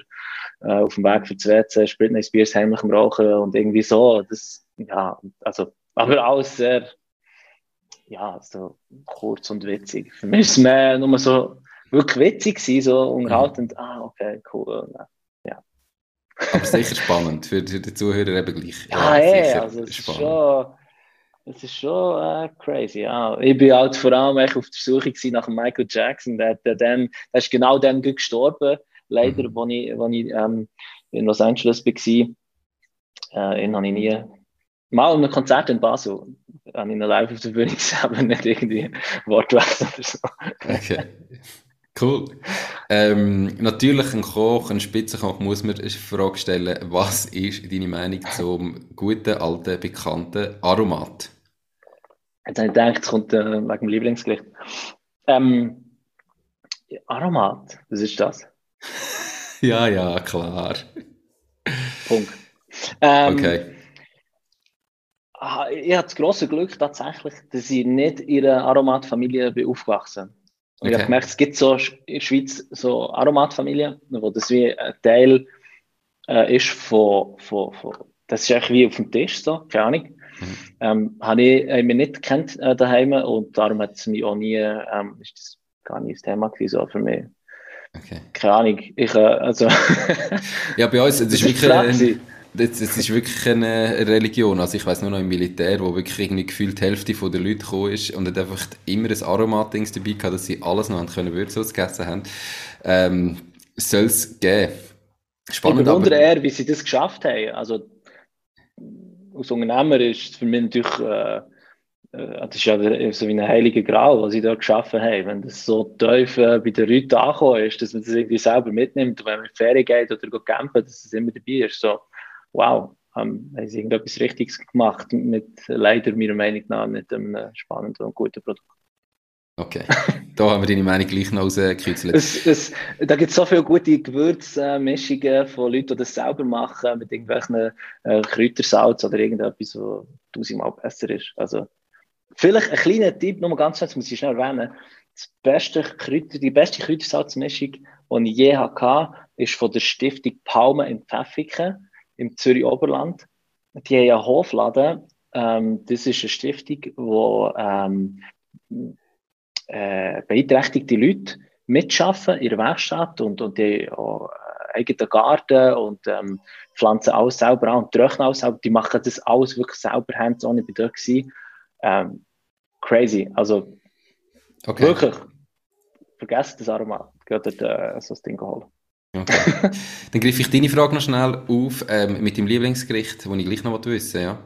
äh, auf dem Weg für das WC, Britney Spears heimlich am Rauchen und irgendwie so. Das, ja, also, aber alles sehr, ja, so kurz und witzig. Für mich ist es mehr nur so wirklich witzig gewesen, so unterhaltend. Ah, okay, cool. Ja. Aber sicher spannend für, für die Zuhörer eben gleich. Ja, ja ey, also es spannend. ist schon, es ist schon äh, crazy. Ja. Ich bin halt vor allem auf der Suche nach Michael Jackson. Der, der, der, der ist genau dann gestorben, leider, mhm. ich, wo ich ähm, in Los Angeles war. Äh, ihn habe ich nie. Mal in einem Konzert in Basel habe ich ihn live auf der Bühne gesehen, aber nicht irgendwie (laughs) Wortwechsel oder so. Okay. Cool. Ähm, natürlich, ein Koch, ein Spitzenkoch muss man eine Frage stellen, was ist deine Meinung zum guten, alten, bekannten Aromat? Jetzt habe ich gedacht, es kommt äh, wegen dem Lieblingsgericht. Ähm, Aromat, was ist das? (laughs) ja, ja, klar. Punkt. Ähm, okay. Ah, ich habe das grosse Glück tatsächlich, dass ich nicht in einer Aromatfamilie bin aufgewachsen und okay. ich habe gemerkt, es gibt so in der Schweiz so Aromatfamilien, wo das wie ein Teil äh, ist von, von, von, das ist eigentlich wie auf dem Tisch so, keine Ahnung. Mhm. Ähm, habe ich äh, mich nicht kennt äh, daheim und darum hat es mich auch nie, ähm, ist das gar nicht das Thema gewesen, so für mich. Okay. Keine Ahnung. Ich, äh, also ja, bei uns, (laughs) es ist wirklich ein, das, das ist wirklich eine Religion. Also ich weiß nur noch im Militär, wo wirklich irgendwie gefühlt die Hälfte der Leute gekommen ist und hat einfach immer ein Aromatdings dabei gehabt, dass sie alles noch haben können Würzels gegessen haben. Ähm, soll es geben. Spannend, ich bewundere eher, wie sie das geschafft haben. Also als Unternehmer ist es für mich natürlich äh, äh das ist ja so wie ein heiliger Grau, was sie da geschaffen haben. Wenn das so tief äh, bei den Leuten angekommen ist, dass man das irgendwie selber mitnimmt, wenn man in die Ferien geht oder geht campen, dass es immer dabei ist. So wow, ähm, haben sie irgendetwas Richtiges gemacht mit leider meiner Meinung nach nicht einem spannenden und guten Produkt. Okay, da haben wir deine Meinung gleich noch rausgekürzelt. es, es, da gibt es so viele gute Gewürzmischungen von Leuten, die das selber machen, mit irgendwelchen äh, Kräutersalz oder irgendetwas, was tausendmal besser ist. Also, vielleicht ein kleiner Tipp, nur ganz kurz, muss ich schnell erwähnen. Beste Kräuter, die beste Kräutersalzmischung, die ich je hatte, ist von der Stiftung Palme in Pfäffiken im Zürich Oberland. Die haben einen Hofladen. Ähm, das ist eine Stiftung, wo ähm, äh, beeinträchtigte Leute mitschaffen in ihrer Werkstatt und, und die haben eigenen Garten und ähm, pflanzen alles selber an und trocknen alles selber. Die machen das alles wirklich selber, hands-on, ich bin dort Ähm, crazy, also okay. wirklich, vergesst das Aromat, geht dort äh, so ein Ding holen. Okay. Dann greife ich deine Frage noch schnell auf ähm, mit dem Lieblingsgericht, das ich gleich noch wissen ja?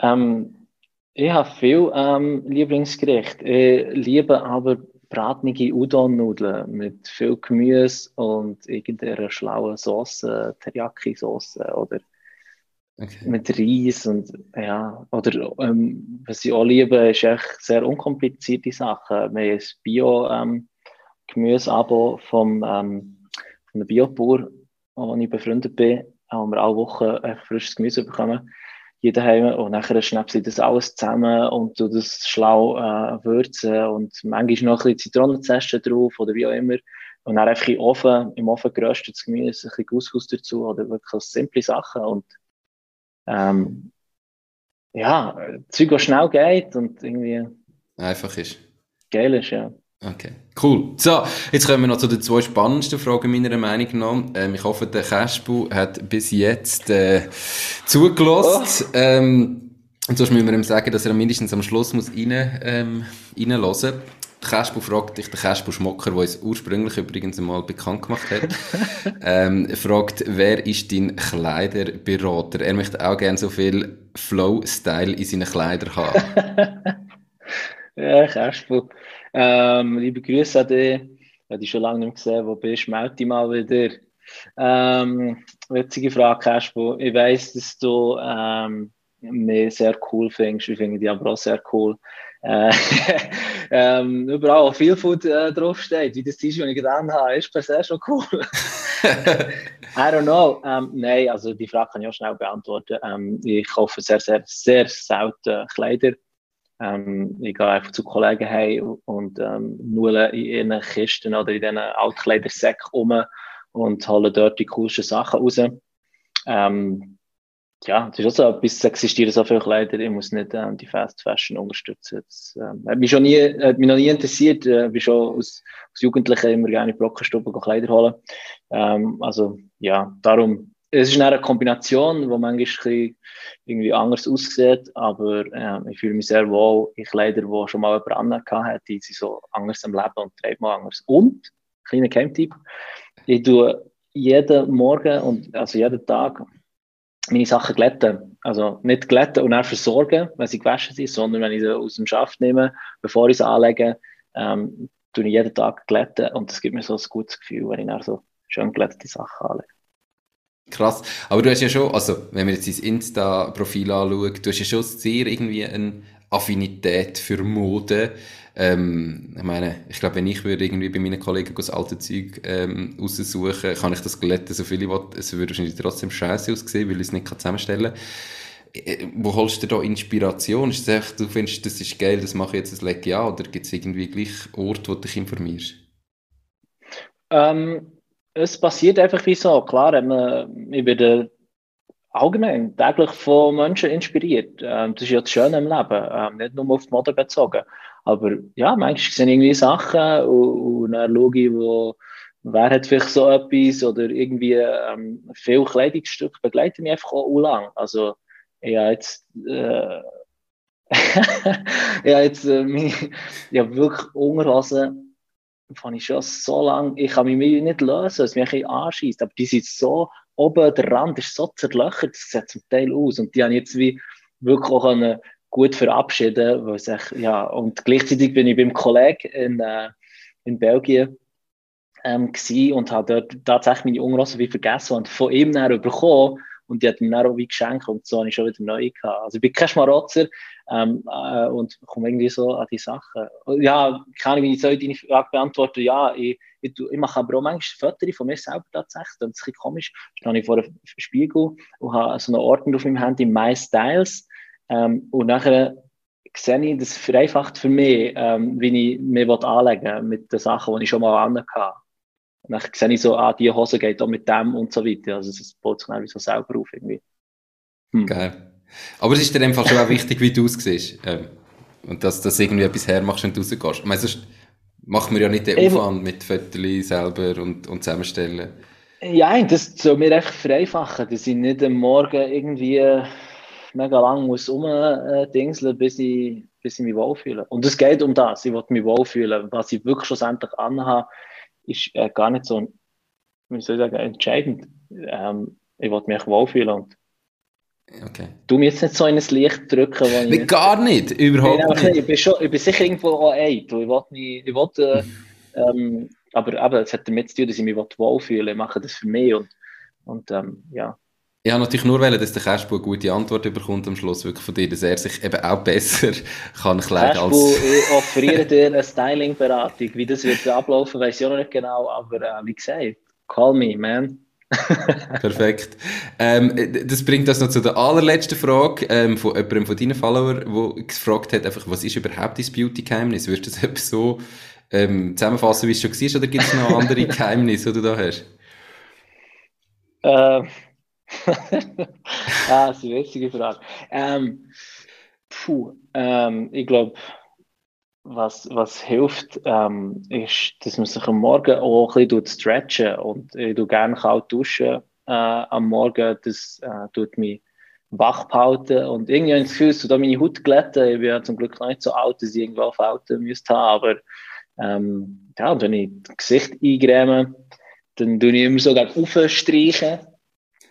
Ähm, ich habe viel ähm, Lieblingsgericht. Ich liebe aber bratnige Udon-Nudeln mit viel Gemüse und irgendeiner schlauen Sauce, Teriyaki-Sauce oder okay. mit Reis und ja, oder ähm, was ich auch liebe, ist echt sehr unkomplizierte Sachen. Wir haben ein Bio- ähm, Gemüseabo vom, ähm, von der Biobauer, wo ich befreundet bin, wo wir alle Wochen frisches Gemüse bekommen. Jeder heim und nachher schnappst du das alles zusammen und du das schlau äh, würzen und manchmal noch ein bisschen Zitronenzeste drauf oder wie auch immer. Und dann einfach im Ofen, im Ofen geröstetes Gemüse, ein bisschen Couscous dazu oder wirklich simple Sachen und ähm, ja, Zeug, was schnell geht und irgendwie einfach ist. Geil ist, ja. Okay, cool. So, jetzt kommen wir noch zu den zwei spannendsten Fragen meiner Meinung nach. Ähm, ich hoffe, der Kaspu hat bis jetzt äh, zugelassen. Oh. Ähm, und sonst müssen wir ihm sagen, dass er mindestens am Schluss muss rein, ähm, reinhören muss. Kaspu fragt dich, der Kaspu Schmocker, der uns ursprünglich übrigens einmal bekannt gemacht hat, (laughs) ähm, fragt, wer ist dein Kleiderberater? Er möchte auch gerne so viel Flow-Style in seinen Kleidern haben. (laughs) ja, Kaspu. Ähm, liebe Grüße an dich. Ich habe dich schon lange nicht gesehen. Wo bist du? Melde dich mal wieder. Ähm, witzige Frage, Kaspo. Ich weiss, dass du ähm, mich sehr cool findest. Ich finde dich aber auch sehr cool. äh, (laughs) ähm, überall viel Food äh, draufsteht, wie das T-Shirt, das ich getan habe, ist per se schon cool. (laughs) I don't know. Ähm, nein, also die Frage kann ich auch schnell beantworten. Ähm, ich kaufe sehr, sehr, sehr selten Kleider. Ähm, ich gehe einfach zu Kollegen heim und ähm, nulle in ihren Kisten oder in diesen Altkleidersäcken um und hole dort die coolsten Sachen raus. Ähm, ja, es ist auch so etwas, es existieren so viele Kleider, ich muss nicht ähm, die Fast Fashion unterstützen. Das ähm, hat mich, schon nie, hat mich noch nie interessiert. Äh, ich bin schon als, als Jugendlicher immer gerne in Brockenstube Kleider holen. Ähm, also ja, darum, es ist eine Kombination, die manchmal irgendwie anders aussieht, aber äh, ich fühle mich sehr wohl in Kleider, die schon mal jemand hat, die sind so anders am Leben und treibt mal anders. Und, kleiner Camp-Tipp, ich tue jeden Morgen und also jeden Tag meine Sachen glätten. Also nicht glätten und dann versorgen, wenn sie gewaschen sind, sondern wenn ich sie aus dem Schaft nehme, bevor ich sie anlege, ähm, tue ich jeden Tag glätten und das gibt mir so ein gutes Gefühl, wenn ich dann so schön glättete Sachen anlege. Krass. Aber du hast ja schon, also wenn man jetzt dein Insta-Profil anschaut, du hast ja schon sehr irgendwie eine Affinität für Mode. Ähm, ich meine, ich glaube, wenn ich würde irgendwie bei meinen Kollegen das alte Zeug ähm, raussuchen, kann ich das glätten, so viel ich will. Es würde wahrscheinlich trotzdem scheiße aussehen, weil ich es nicht zusammenstellen kann. Äh, wo holst du da Inspiration? Ist es echt, du findest, das ist geil, das mache ich jetzt, das lege ich an, oder gibt es irgendwie gleich Orte, wo du dich informierst? Ähm, es passiert einfach wie so. Klar, ich werde allgemein täglich von Menschen inspiriert. Ähm, das ist ja das Schöne im Leben, ähm, nicht nur auf die Mode bezogen. Aber ja, manchmal sind irgendwie Sachen und, und dann schaue ich, wo, wer hat vielleicht so etwas oder irgendwie ähm, viele Kleidungsstücke begleiten mich einfach auch lang. Also ich habe jetzt äh, (laughs) ja, jetzt äh, meine, ja, wirklich Unterhosen fand ich schon so lange, ich kann mich nicht lösen, es mich ein anschießt, aber die sind so, oben der Rand ist so zerlöchert, das sieht zum Teil aus und die haben jetzt wie wirklich auch können gut verabschieden, weil ich, ja, und gleichzeitig bin ich beim Kollegen in, äh, in Belgien ähm, und habe dort tatsächlich meine Unterhosen wie vergessen und von ihm dann bekommen und die hat mir dann auch wie geschenkt und so habe ich schon wieder neu gehabt. Also ich bin kein Schmarotzer ähm, äh, und komme irgendwie so an die Sachen. Ja, kann ich, wie ich so deine Frage beantworten, ja, ich, ich, ich mache aber auch manchmal Fotos von mir selber tatsächlich, das ist ein bisschen komisch, stehe ich vor einem Spiegel und habe so einen Ordner auf meinem Handy, My Styles ähm, und nachher sehe ich, das vereinfacht für mich, ähm, wie ich mir anlegen will mit den Sachen, die ich schon mal anhatte. Und dann sehe ich so, ah, die Hose geht auch mit dem und so weiter. Also es baut sich dann so selber auf irgendwie. Hm. Geil. Aber es ist dir in dem Fall schon auch wichtig, wie du aussiehst. Ähm, und dass du irgendwie etwas hermachst, du rausgehst. Ich meine, sonst macht man ja nicht den Aufwand mit Fotos selber und, und zusammenstellen. Ja, das soll mir echt vereinfachen, dass ich nicht am Morgen irgendwie mega lang muss rumdingseln, bis ich, bis ich mich wohlfühle. Und es geht um das, ich will mich wohlfühlen. Was ich wirklich schlussendlich anhabe, ist äh, gar nicht so, wie soll ich sagen, entscheidend. Ähm, ich will mich wohlfühlen und Okay. Du mir jetzt nicht so in ein Licht drücken, wo ich... Gar nicht, überhaupt nicht. Ich bin, schon, ich bin sicher irgendwo auch. Ich will nicht, ich will, äh, ähm, aber eben, es hat damit zu tun, dass ich mich wohlfühle. Ich mache das für mich und, und ähm, ja. Ich habe natürlich nur wollen, dass der Cashbo eine gute Antwort bekommt am Schluss wirklich von dir, dass er sich eben auch besser (laughs) kann kleiden als... ich offeriere dir eine Styling-Beratung. Wie das wird ablaufen, weiß ich auch noch nicht genau, aber äh, wie gesagt, call me, man. (laughs) Perfekt. Ähm, das bringt uns noch zu der allerletzten Frage ähm, von jemandem von deinen Followern, der gefragt hat, einfach, was ist überhaupt dein Beauty-Geheimnis? Würdest du das so ähm, zusammenfassen, wie es schon war, oder gibt es noch andere (laughs) Geheimnisse, die du da hast? Ähm (laughs) ah, das ist eine witzige Frage. Ähm, puh, ähm, ich glaube, was, was hilft, ähm, ist, dass man sich am Morgen auch ein bisschen stretchen. Und ich tue gerne kalt duschen äh, am Morgen. Das äh, tut mich wach behalten. Und irgendwie habe ich das Gefühl, so da meine Haut glätten. Ich bin ja zum Glück noch nicht so alt, dass ich irgendwo Falten müsste haben, aber ähm, ja, und wenn ich das Gesicht eingräme, dann tue ich immer so gerne aufstreichen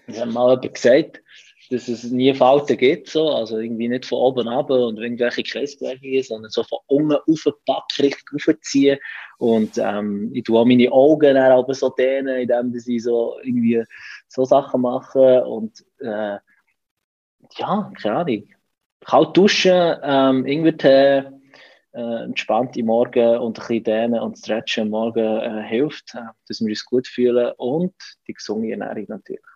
es hat mal jemand gesagt, dass es nie Falten gibt, so. also irgendwie nicht von oben ab und irgendwelche Kreisbewegungen, sondern so von unten aufgepackt, richtig aufziehen. Und ähm, ich tue auch meine Augen dann aber so dehnen, indem sie so irgendwie so Sachen machen. Und äh, ja, keine Ahnung. Kalt duschen, ähm, Ingwertee, äh, entspannte Morgen und ein bisschen dehnen und stretchen am Morgen äh, hilft, äh, dass wir uns gut fühlen und die gesunde Ernährung natürlich.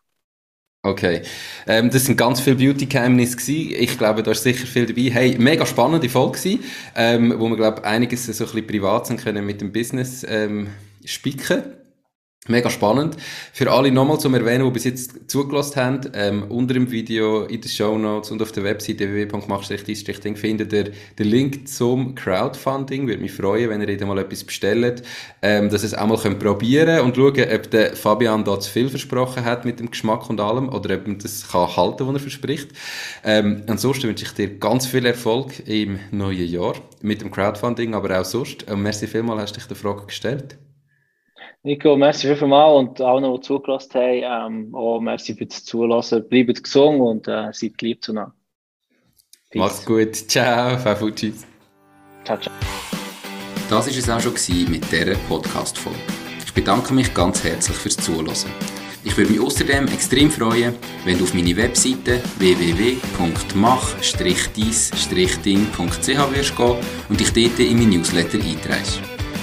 Okay, ähm, das sind ganz viele Beauty-Geheimnisse Ich glaube, da ist sicher viel dabei. Hey, mega spannende Folge gewesen, ähm, wo wir, glaube einiges so ein bisschen privat sind können mit dem Business ähm, spicken. Mega spannend. Für alle nochmal zum Erwähnen, die bis jetzt zugelassen haben, ähm, unter dem Video, in den Show Notes und auf der Webseite www.mach-ding findet ihr den Link zum Crowdfunding. Würde mich freuen, wenn ihr jeder mal etwas bestellt, ähm, dass ihr es auch mal könnt probieren und schauen, ob der Fabian da zu viel versprochen hat mit dem Geschmack und allem oder ob man das kann halten, was er verspricht. Ähm, ansonsten wünsche ich dir ganz viel Erfolg im neuen Jahr mit dem Crowdfunding, aber auch sonst. Und merci vielmal, hast dich der Frage gestellt. Nico, merci vielmals und allen, die zugelassen haben. Ähm, auch merci fürs Zulassen. Bleibt gesund und äh, seid lieb zueinander. Peace. Macht's gut. Ciao, Fafuchis. Ciao, ciao. Das war es auch schon mit dieser Podcast-Folge. Ich bedanke mich ganz herzlich fürs Zuhören. Ich würde mich außerdem extrem freuen, wenn du auf meine Webseite www.mach-dies-ding.ch wirst gehen und dich dort in mein Newsletter einträgst.